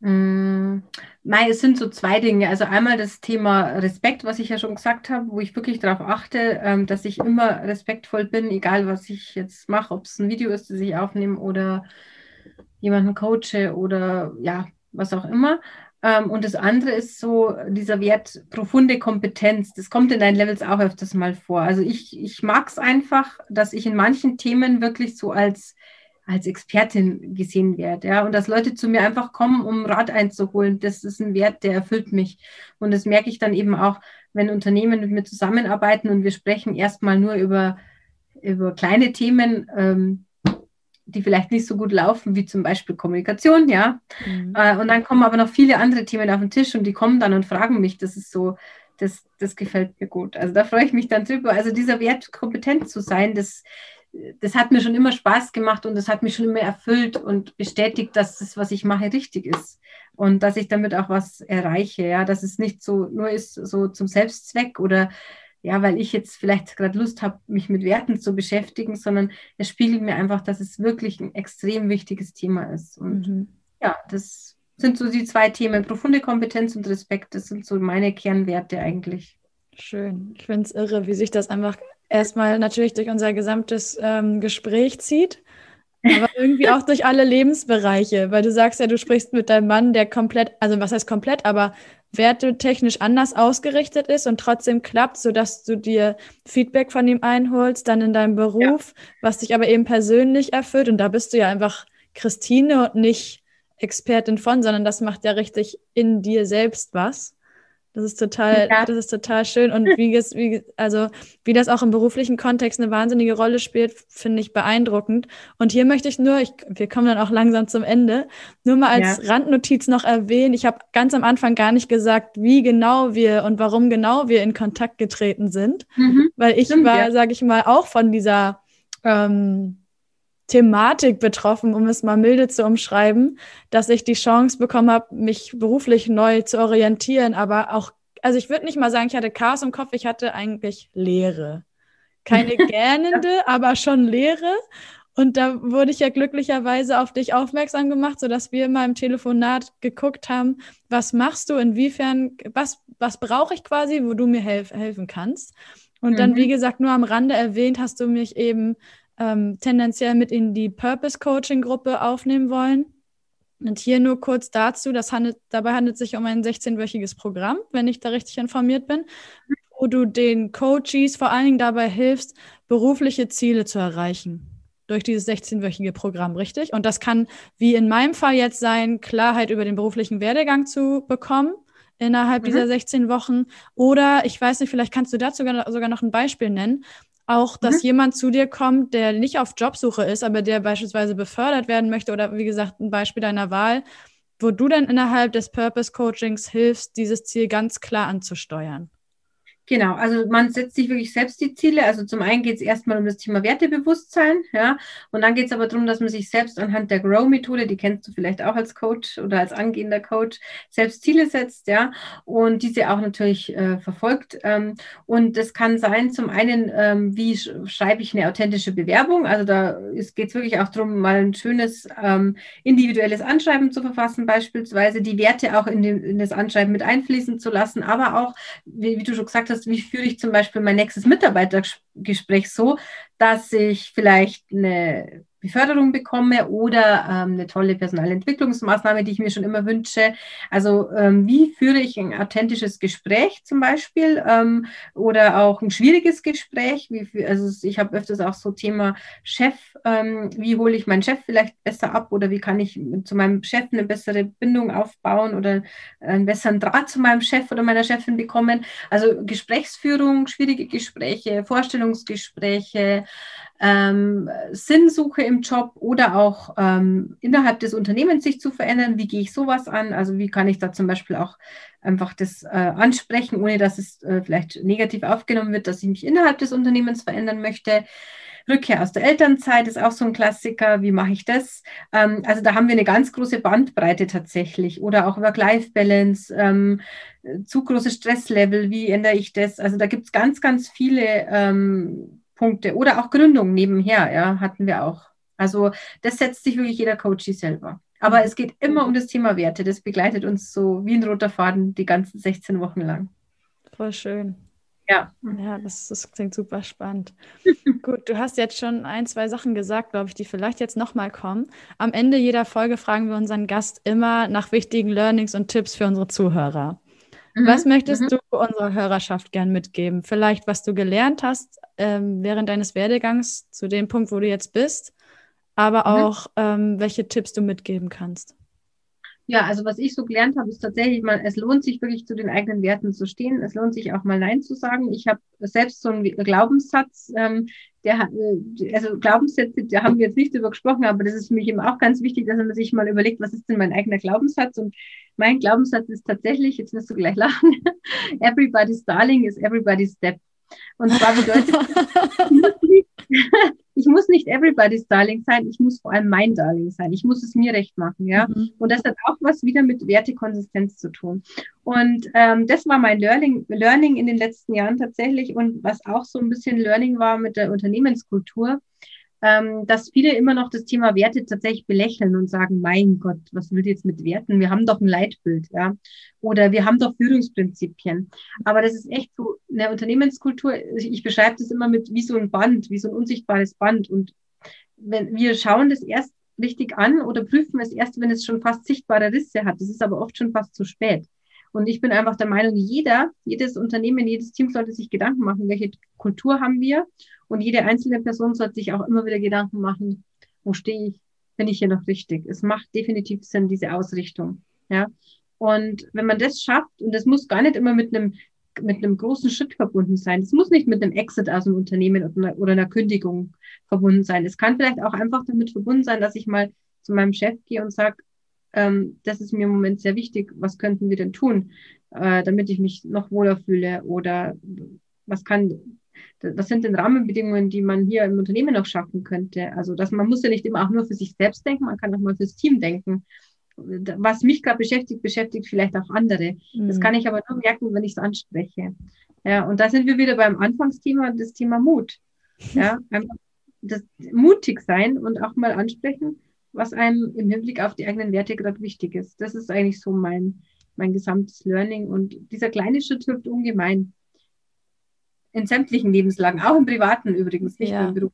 Mm, nein, es sind so zwei Dinge. Also einmal das Thema Respekt, was ich ja schon gesagt habe, wo ich wirklich darauf achte, ähm, dass ich immer respektvoll bin, egal was ich jetzt mache, ob es ein Video ist, das ich aufnehme oder jemanden coache oder ja, was auch immer. Ähm, und das andere ist so dieser Wert profunde Kompetenz. Das kommt in deinen Levels auch öfters mal vor. Also ich, ich mag es einfach, dass ich in manchen Themen wirklich so als, als Expertin gesehen werde. Ja? Und dass Leute zu mir einfach kommen, um Rat einzuholen. Das ist ein Wert, der erfüllt mich. Und das merke ich dann eben auch, wenn Unternehmen mit mir zusammenarbeiten und wir sprechen erstmal nur über, über kleine Themen. Ähm, die vielleicht nicht so gut laufen, wie zum Beispiel Kommunikation, ja. Mhm. Äh, und dann kommen aber noch viele andere Themen auf den Tisch und die kommen dann und fragen mich. Das ist so, das, das gefällt mir gut. Also da freue ich mich dann drüber. Also dieser Wert, kompetent zu sein, das, das hat mir schon immer Spaß gemacht und das hat mich schon immer erfüllt und bestätigt, dass das, was ich mache, richtig ist. Und dass ich damit auch was erreiche, ja, dass es nicht so nur ist, so zum Selbstzweck oder ja, weil ich jetzt vielleicht gerade Lust habe, mich mit Werten zu beschäftigen, sondern es spiegelt mir einfach, dass es wirklich ein extrem wichtiges Thema ist. Und mhm. ja, das sind so die zwei Themen, profunde Kompetenz und Respekt, das sind so meine Kernwerte eigentlich. Schön. Ich finde es irre, wie sich das einfach erstmal natürlich durch unser gesamtes ähm, Gespräch zieht, aber irgendwie auch durch alle Lebensbereiche, weil du sagst ja, du sprichst mit deinem Mann, der komplett, also was heißt komplett, aber wertetechnisch anders ausgerichtet ist und trotzdem klappt, sodass du dir Feedback von ihm einholst, dann in deinem Beruf, ja. was dich aber eben persönlich erfüllt. Und da bist du ja einfach Christine und nicht Expertin von, sondern das macht ja richtig in dir selbst was. Das ist total, ja. das ist total schön. Und wie, es, wie, also, wie das auch im beruflichen Kontext eine wahnsinnige Rolle spielt, finde ich beeindruckend. Und hier möchte ich nur, ich, wir kommen dann auch langsam zum Ende, nur mal als ja. Randnotiz noch erwähnen. Ich habe ganz am Anfang gar nicht gesagt, wie genau wir und warum genau wir in Kontakt getreten sind. Mhm. Weil ich Stimmt, war, ja. sage ich mal, auch von dieser ähm, Thematik betroffen, um es mal milde zu umschreiben, dass ich die Chance bekommen habe, mich beruflich neu zu orientieren, aber auch, also ich würde nicht mal sagen, ich hatte Chaos im Kopf, ich hatte eigentlich Leere. Keine gähnende, aber schon Leere. Und da wurde ich ja glücklicherweise auf dich aufmerksam gemacht, sodass wir mal im Telefonat geguckt haben, was machst du, inwiefern, was, was brauche ich quasi, wo du mir helf helfen kannst. Und mhm. dann, wie gesagt, nur am Rande erwähnt, hast du mich eben ähm, tendenziell mit in die Purpose Coaching Gruppe aufnehmen wollen. Und hier nur kurz dazu, das handelt, dabei handelt es sich um ein 16-wöchiges Programm, wenn ich da richtig informiert bin. wo du den Coaches vor allen Dingen dabei hilfst, berufliche Ziele zu erreichen durch dieses 16-wöchige Programm, richtig? Und das kann, wie in meinem Fall jetzt sein, Klarheit über den beruflichen Werdegang zu bekommen innerhalb mhm. dieser 16 Wochen. Oder ich weiß nicht, vielleicht kannst du dazu sogar, sogar noch ein Beispiel nennen. Auch, dass mhm. jemand zu dir kommt, der nicht auf Jobsuche ist, aber der beispielsweise befördert werden möchte oder wie gesagt, ein Beispiel deiner Wahl, wo du dann innerhalb des Purpose Coachings hilfst, dieses Ziel ganz klar anzusteuern. Genau, also man setzt sich wirklich selbst die Ziele. Also zum einen geht es erstmal um das Thema Wertebewusstsein, ja, und dann geht es aber darum, dass man sich selbst anhand der Grow-Methode, die kennst du vielleicht auch als Coach oder als angehender Coach, selbst Ziele setzt, ja, und diese auch natürlich äh, verfolgt. Ähm, und das kann sein, zum einen, ähm, wie sch schreibe ich eine authentische Bewerbung? Also da geht es wirklich auch darum, mal ein schönes ähm, individuelles Anschreiben zu verfassen, beispielsweise die Werte auch in, den, in das Anschreiben mit einfließen zu lassen, aber auch, wie, wie du schon gesagt hast, ist, wie führe ich zum Beispiel mein nächstes Mitarbeitergespräch so, dass ich vielleicht eine Beförderung bekomme oder ähm, eine tolle Personalentwicklungsmaßnahme, die ich mir schon immer wünsche. Also ähm, wie führe ich ein authentisches Gespräch zum Beispiel ähm, oder auch ein schwieriges Gespräch. Wie, also ich habe öfters auch so Thema Chef, ähm, wie hole ich meinen Chef vielleicht besser ab oder wie kann ich zu meinem Chef eine bessere Bindung aufbauen oder einen besseren Draht zu meinem Chef oder meiner Chefin bekommen. Also Gesprächsführung, schwierige Gespräche, Vorstellungsgespräche, ähm, Sinnsuche im Job oder auch ähm, innerhalb des Unternehmens sich zu verändern. Wie gehe ich sowas an? Also wie kann ich da zum Beispiel auch einfach das äh, ansprechen, ohne dass es äh, vielleicht negativ aufgenommen wird, dass ich mich innerhalb des Unternehmens verändern möchte. Rückkehr aus der Elternzeit ist auch so ein Klassiker. Wie mache ich das? Ähm, also da haben wir eine ganz große Bandbreite tatsächlich. Oder auch Work-Life-Balance, ähm, zu großes Stresslevel, wie ändere ich das? Also da gibt es ganz, ganz viele ähm, Punkte oder auch Gründung nebenher, ja, hatten wir auch. Also das setzt sich wirklich jeder Coach selber. Aber es geht immer um das Thema Werte. Das begleitet uns so wie ein roter Faden die ganzen 16 Wochen lang. Voll schön. Ja. Ja, das, das klingt super spannend. Gut, du hast jetzt schon ein, zwei Sachen gesagt, glaube ich, die vielleicht jetzt nochmal kommen. Am Ende jeder Folge fragen wir unseren Gast immer nach wichtigen Learnings und Tipps für unsere Zuhörer. Mhm. Was möchtest mhm. du unserer Hörerschaft gern mitgeben? Vielleicht, was du gelernt hast ähm, während deines Werdegangs zu dem Punkt, wo du jetzt bist, aber mhm. auch ähm, welche Tipps du mitgeben kannst. Ja, also was ich so gelernt habe, ist tatsächlich mal, es lohnt sich wirklich zu den eigenen Werten zu stehen. Es lohnt sich auch mal Nein zu sagen. Ich habe selbst so einen Glaubenssatz, ähm, der äh, also Glaubenssätze, da haben wir jetzt nicht drüber gesprochen, aber das ist für mich eben auch ganz wichtig, dass man sich mal überlegt, was ist denn mein eigener Glaubenssatz? Und mein Glaubenssatz ist tatsächlich, jetzt wirst du gleich lachen, everybody's darling is everybody's step. Und zwar bedeutet, ich muss nicht everybody's Darling sein, ich muss vor allem mein Darling sein. Ich muss es mir recht machen, ja. Mhm. Und das hat auch was wieder mit Wertekonsistenz zu tun. Und ähm, das war mein Learning, Learning in den letzten Jahren tatsächlich und was auch so ein bisschen Learning war mit der Unternehmenskultur ähm, dass viele immer noch das Thema Werte tatsächlich belächeln und sagen, mein Gott, was will jetzt mit Werten? Wir haben doch ein Leitbild, ja. Oder wir haben doch Führungsprinzipien. Aber das ist echt so eine Unternehmenskultur. Ich beschreibe das immer mit wie so ein Band, wie so ein unsichtbares Band. Und wenn wir schauen das erst richtig an oder prüfen es erst, wenn es schon fast sichtbare Risse hat. Das ist aber oft schon fast zu spät. Und ich bin einfach der Meinung, jeder, jedes Unternehmen, jedes Team sollte sich Gedanken machen, welche Kultur haben wir. Und jede einzelne Person sollte sich auch immer wieder Gedanken machen, wo stehe ich, bin ich hier noch richtig. Es macht definitiv Sinn, diese Ausrichtung. Ja. Und wenn man das schafft, und das muss gar nicht immer mit einem mit einem großen Schritt verbunden sein. Es muss nicht mit einem Exit aus dem Unternehmen oder, oder einer Kündigung verbunden sein. Es kann vielleicht auch einfach damit verbunden sein, dass ich mal zu meinem Chef gehe und sage, ähm, das ist mir im Moment sehr wichtig, was könnten wir denn tun, äh, damit ich mich noch wohler fühle oder was kann, was sind denn Rahmenbedingungen, die man hier im Unternehmen noch schaffen könnte? Also, dass man muss ja nicht immer auch nur für sich selbst denken, man kann auch mal fürs Team denken. Was mich gerade beschäftigt, beschäftigt vielleicht auch andere. Mhm. Das kann ich aber nur merken, wenn ich es anspreche. Ja, und da sind wir wieder beim Anfangsthema, das Thema Mut. Ja, das mutig sein und auch mal ansprechen, was einem im Hinblick auf die eigenen Werte gerade wichtig ist. Das ist eigentlich so mein, mein gesamtes Learning. Und dieser kleine Schritt hilft ungemein. In sämtlichen Lebenslagen, auch im Privaten übrigens, nicht ja. nur im Beruf.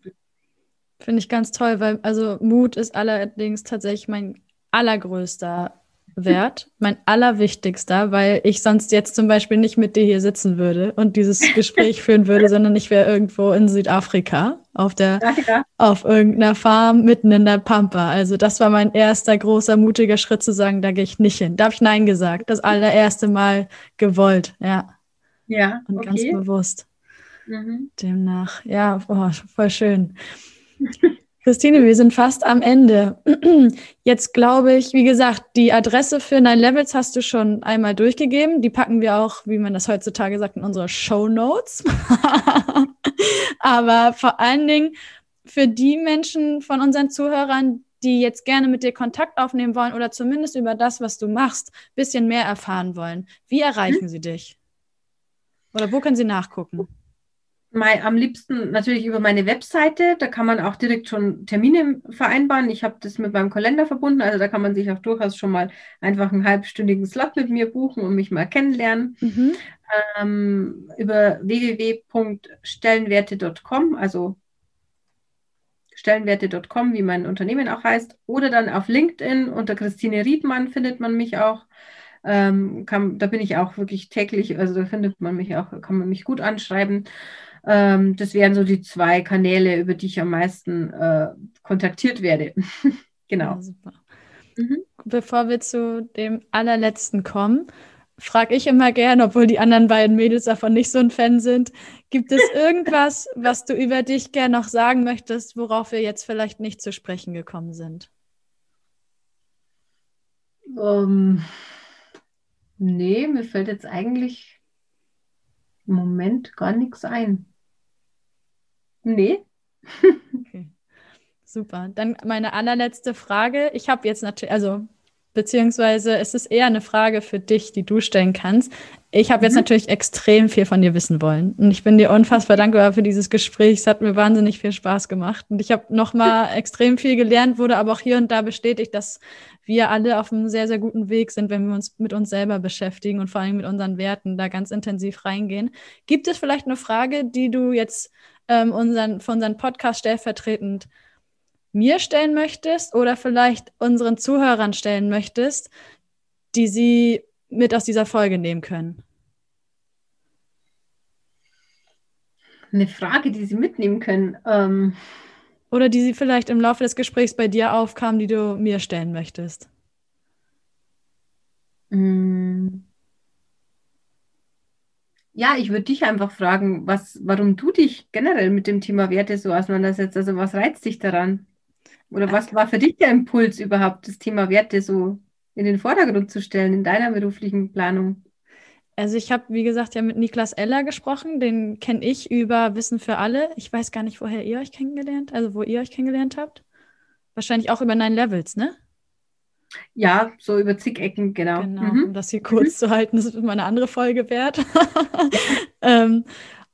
Finde ich ganz toll, weil also Mut ist allerdings tatsächlich mein allergrößter Wert, mein allerwichtigster, weil ich sonst jetzt zum Beispiel nicht mit dir hier sitzen würde und dieses Gespräch führen würde, sondern ich wäre irgendwo in Südafrika auf der ja, auf irgendeiner Farm mitten in der Pampa. Also das war mein erster großer mutiger Schritt zu sagen, da gehe ich nicht hin. Da habe ich nein gesagt, das allererste Mal gewollt, ja. Ja. Und okay. ganz bewusst. Mhm. Demnach, ja, oh, voll schön. Christine, wir sind fast am Ende. Jetzt glaube ich, wie gesagt, die Adresse für Nine Levels hast du schon einmal durchgegeben. Die packen wir auch, wie man das heutzutage sagt, in unsere Show Notes. Aber vor allen Dingen für die Menschen von unseren Zuhörern, die jetzt gerne mit dir Kontakt aufnehmen wollen oder zumindest über das, was du machst, ein bisschen mehr erfahren wollen. Wie erreichen hm? sie dich? Oder wo können sie nachgucken? Mein, am liebsten natürlich über meine Webseite. Da kann man auch direkt schon Termine vereinbaren. Ich habe das mit meinem Kalender verbunden. Also da kann man sich auch durchaus schon mal einfach einen halbstündigen Slot mit mir buchen und mich mal kennenlernen. Mhm. Ähm, über www.stellenwerte.com, also stellenwerte.com, wie mein Unternehmen auch heißt. Oder dann auf LinkedIn unter Christine Riedmann findet man mich auch. Ähm, kann, da bin ich auch wirklich täglich, also da findet man mich auch, kann man mich gut anschreiben. Ähm, das wären so die zwei Kanäle, über die ich am meisten äh, kontaktiert werde. genau. Ja, super. Mhm. Bevor wir zu dem allerletzten kommen, frage ich immer gern, obwohl die anderen beiden Mädels davon nicht so ein Fan sind. Gibt es irgendwas, was du über dich gern noch sagen möchtest, worauf wir jetzt vielleicht nicht zu sprechen gekommen sind? Um, ähm, nee, mir fällt jetzt eigentlich im Moment gar nichts ein. Nee. okay. Super. Dann meine allerletzte Frage. Ich habe jetzt natürlich, also beziehungsweise es ist eher eine Frage für dich, die du stellen kannst. Ich habe mhm. jetzt natürlich extrem viel von dir wissen wollen und ich bin dir unfassbar dankbar für dieses Gespräch. Es hat mir wahnsinnig viel Spaß gemacht und ich habe nochmal extrem viel gelernt, wurde aber auch hier und da bestätigt, dass wir alle auf einem sehr, sehr guten Weg sind, wenn wir uns mit uns selber beschäftigen und vor allem mit unseren Werten da ganz intensiv reingehen. Gibt es vielleicht eine Frage, die du jetzt ähm, unseren, für unseren Podcast stellvertretend mir stellen möchtest oder vielleicht unseren Zuhörern stellen möchtest, die sie mit aus dieser Folge nehmen können? Eine Frage, die sie mitnehmen können. Ähm oder die sie vielleicht im Laufe des Gesprächs bei dir aufkam, die du mir stellen möchtest. Mm. Ja, ich würde dich einfach fragen, was, warum du dich generell mit dem Thema Werte so auseinandersetzt. Also was reizt dich daran? Oder was war für dich der Impuls überhaupt, das Thema Werte so in den Vordergrund zu stellen in deiner beruflichen Planung? Also ich habe, wie gesagt, ja mit Niklas Eller gesprochen. Den kenne ich über Wissen für alle. Ich weiß gar nicht, woher ihr euch kennengelernt, also wo ihr euch kennengelernt habt. Wahrscheinlich auch über Nine Levels, ne? Ja, so über zig Ecken, genau. Genau, mhm. um das hier kurz mhm. zu halten, das ist mal eine andere Folge wert. ähm,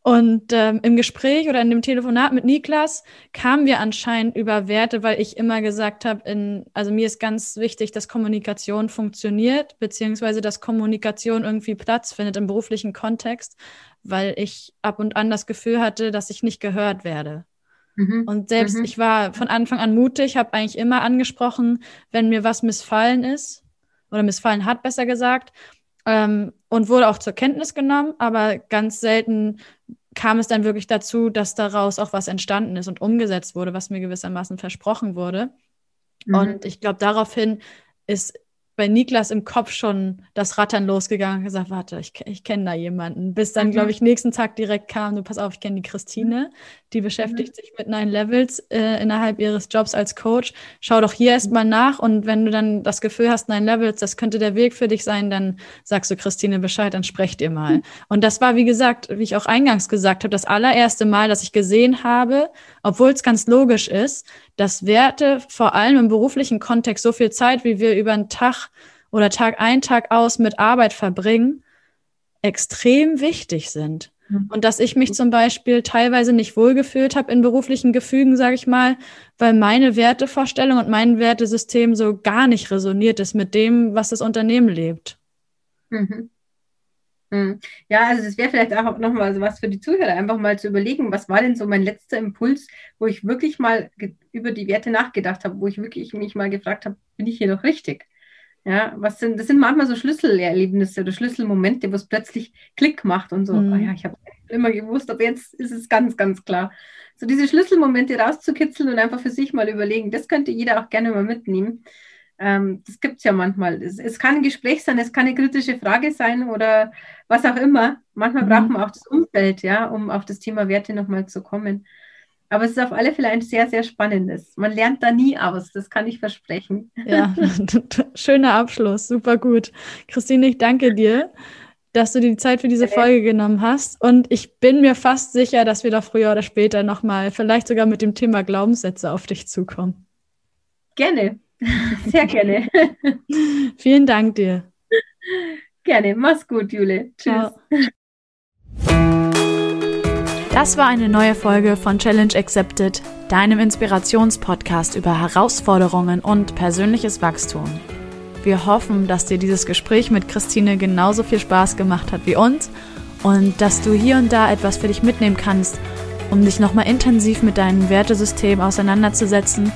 und ähm, im Gespräch oder in dem Telefonat mit Niklas kamen wir anscheinend über Werte, weil ich immer gesagt habe, also mir ist ganz wichtig, dass Kommunikation funktioniert, beziehungsweise dass Kommunikation irgendwie Platz findet im beruflichen Kontext, weil ich ab und an das Gefühl hatte, dass ich nicht gehört werde. Mhm. Und selbst mhm. ich war von Anfang an mutig, habe eigentlich immer angesprochen, wenn mir was missfallen ist oder missfallen hat, besser gesagt, ähm, und wurde auch zur Kenntnis genommen, aber ganz selten kam es dann wirklich dazu, dass daraus auch was entstanden ist und umgesetzt wurde, was mir gewissermaßen versprochen wurde. Mhm. Und ich glaube, daraufhin ist bei Niklas im Kopf schon das Rattern losgegangen und gesagt, warte, ich, ich kenne da jemanden. Bis dann, mhm. glaube ich, nächsten Tag direkt kam, du pass auf, ich kenne die Christine, die beschäftigt mhm. sich mit Nine Levels äh, innerhalb ihres Jobs als Coach. Schau doch hier erstmal nach und wenn du dann das Gefühl hast, Nine Levels, das könnte der Weg für dich sein, dann sagst du Christine Bescheid, dann sprecht ihr mal. Mhm. Und das war, wie gesagt, wie ich auch eingangs gesagt habe, das allererste Mal, dass ich gesehen habe, obwohl es ganz logisch ist, dass Werte vor allem im beruflichen Kontext so viel Zeit, wie wir über einen Tag oder Tag ein, Tag aus mit Arbeit verbringen, extrem wichtig sind. Mhm. Und dass ich mich zum Beispiel teilweise nicht wohlgefühlt habe in beruflichen Gefügen, sage ich mal, weil meine Wertevorstellung und mein Wertesystem so gar nicht resoniert ist mit dem, was das Unternehmen lebt. Mhm. Hm. Ja, also das wäre vielleicht auch nochmal so was für die Zuhörer, einfach mal zu überlegen, was war denn so mein letzter Impuls, wo ich wirklich mal über die Werte nachgedacht habe, wo ich wirklich mich mal gefragt habe, bin ich hier noch richtig? Ja, was sind, das sind manchmal so Schlüsselerlebnisse oder Schlüsselmomente, wo es plötzlich Klick macht und so, mhm. oh ja, ich habe immer gewusst, aber jetzt ist es ganz, ganz klar. So diese Schlüsselmomente rauszukitzeln und einfach für sich mal überlegen, das könnte jeder auch gerne mal mitnehmen. Ähm, das gibt es ja manchmal. Es, es, kann ein Gespräch sein, es kann eine kritische Frage sein oder was auch immer. Manchmal mhm. braucht man auch das Umfeld, ja, um auf das Thema Werte nochmal zu kommen. Aber es ist auf alle Fälle ein sehr, sehr spannendes. Man lernt da nie aus, das kann ich versprechen. Ja, schöner Abschluss, super gut. Christine, ich danke dir, dass du dir die Zeit für diese Folge genommen hast. Und ich bin mir fast sicher, dass wir da früher oder später nochmal, vielleicht sogar mit dem Thema Glaubenssätze auf dich zukommen. Gerne, sehr gerne. Vielen Dank dir. Gerne, mach's gut, Jule. Tschüss. Ciao. Das war eine neue Folge von Challenge Accepted, deinem Inspirationspodcast über Herausforderungen und persönliches Wachstum. Wir hoffen, dass dir dieses Gespräch mit Christine genauso viel Spaß gemacht hat wie uns und dass du hier und da etwas für dich mitnehmen kannst, um dich nochmal intensiv mit deinem Wertesystem auseinanderzusetzen.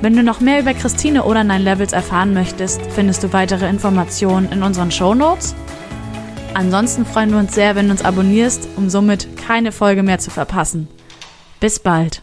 Wenn du noch mehr über Christine oder Nine Levels erfahren möchtest, findest du weitere Informationen in unseren Show Notes Ansonsten freuen wir uns sehr, wenn du uns abonnierst, um somit keine Folge mehr zu verpassen. Bis bald.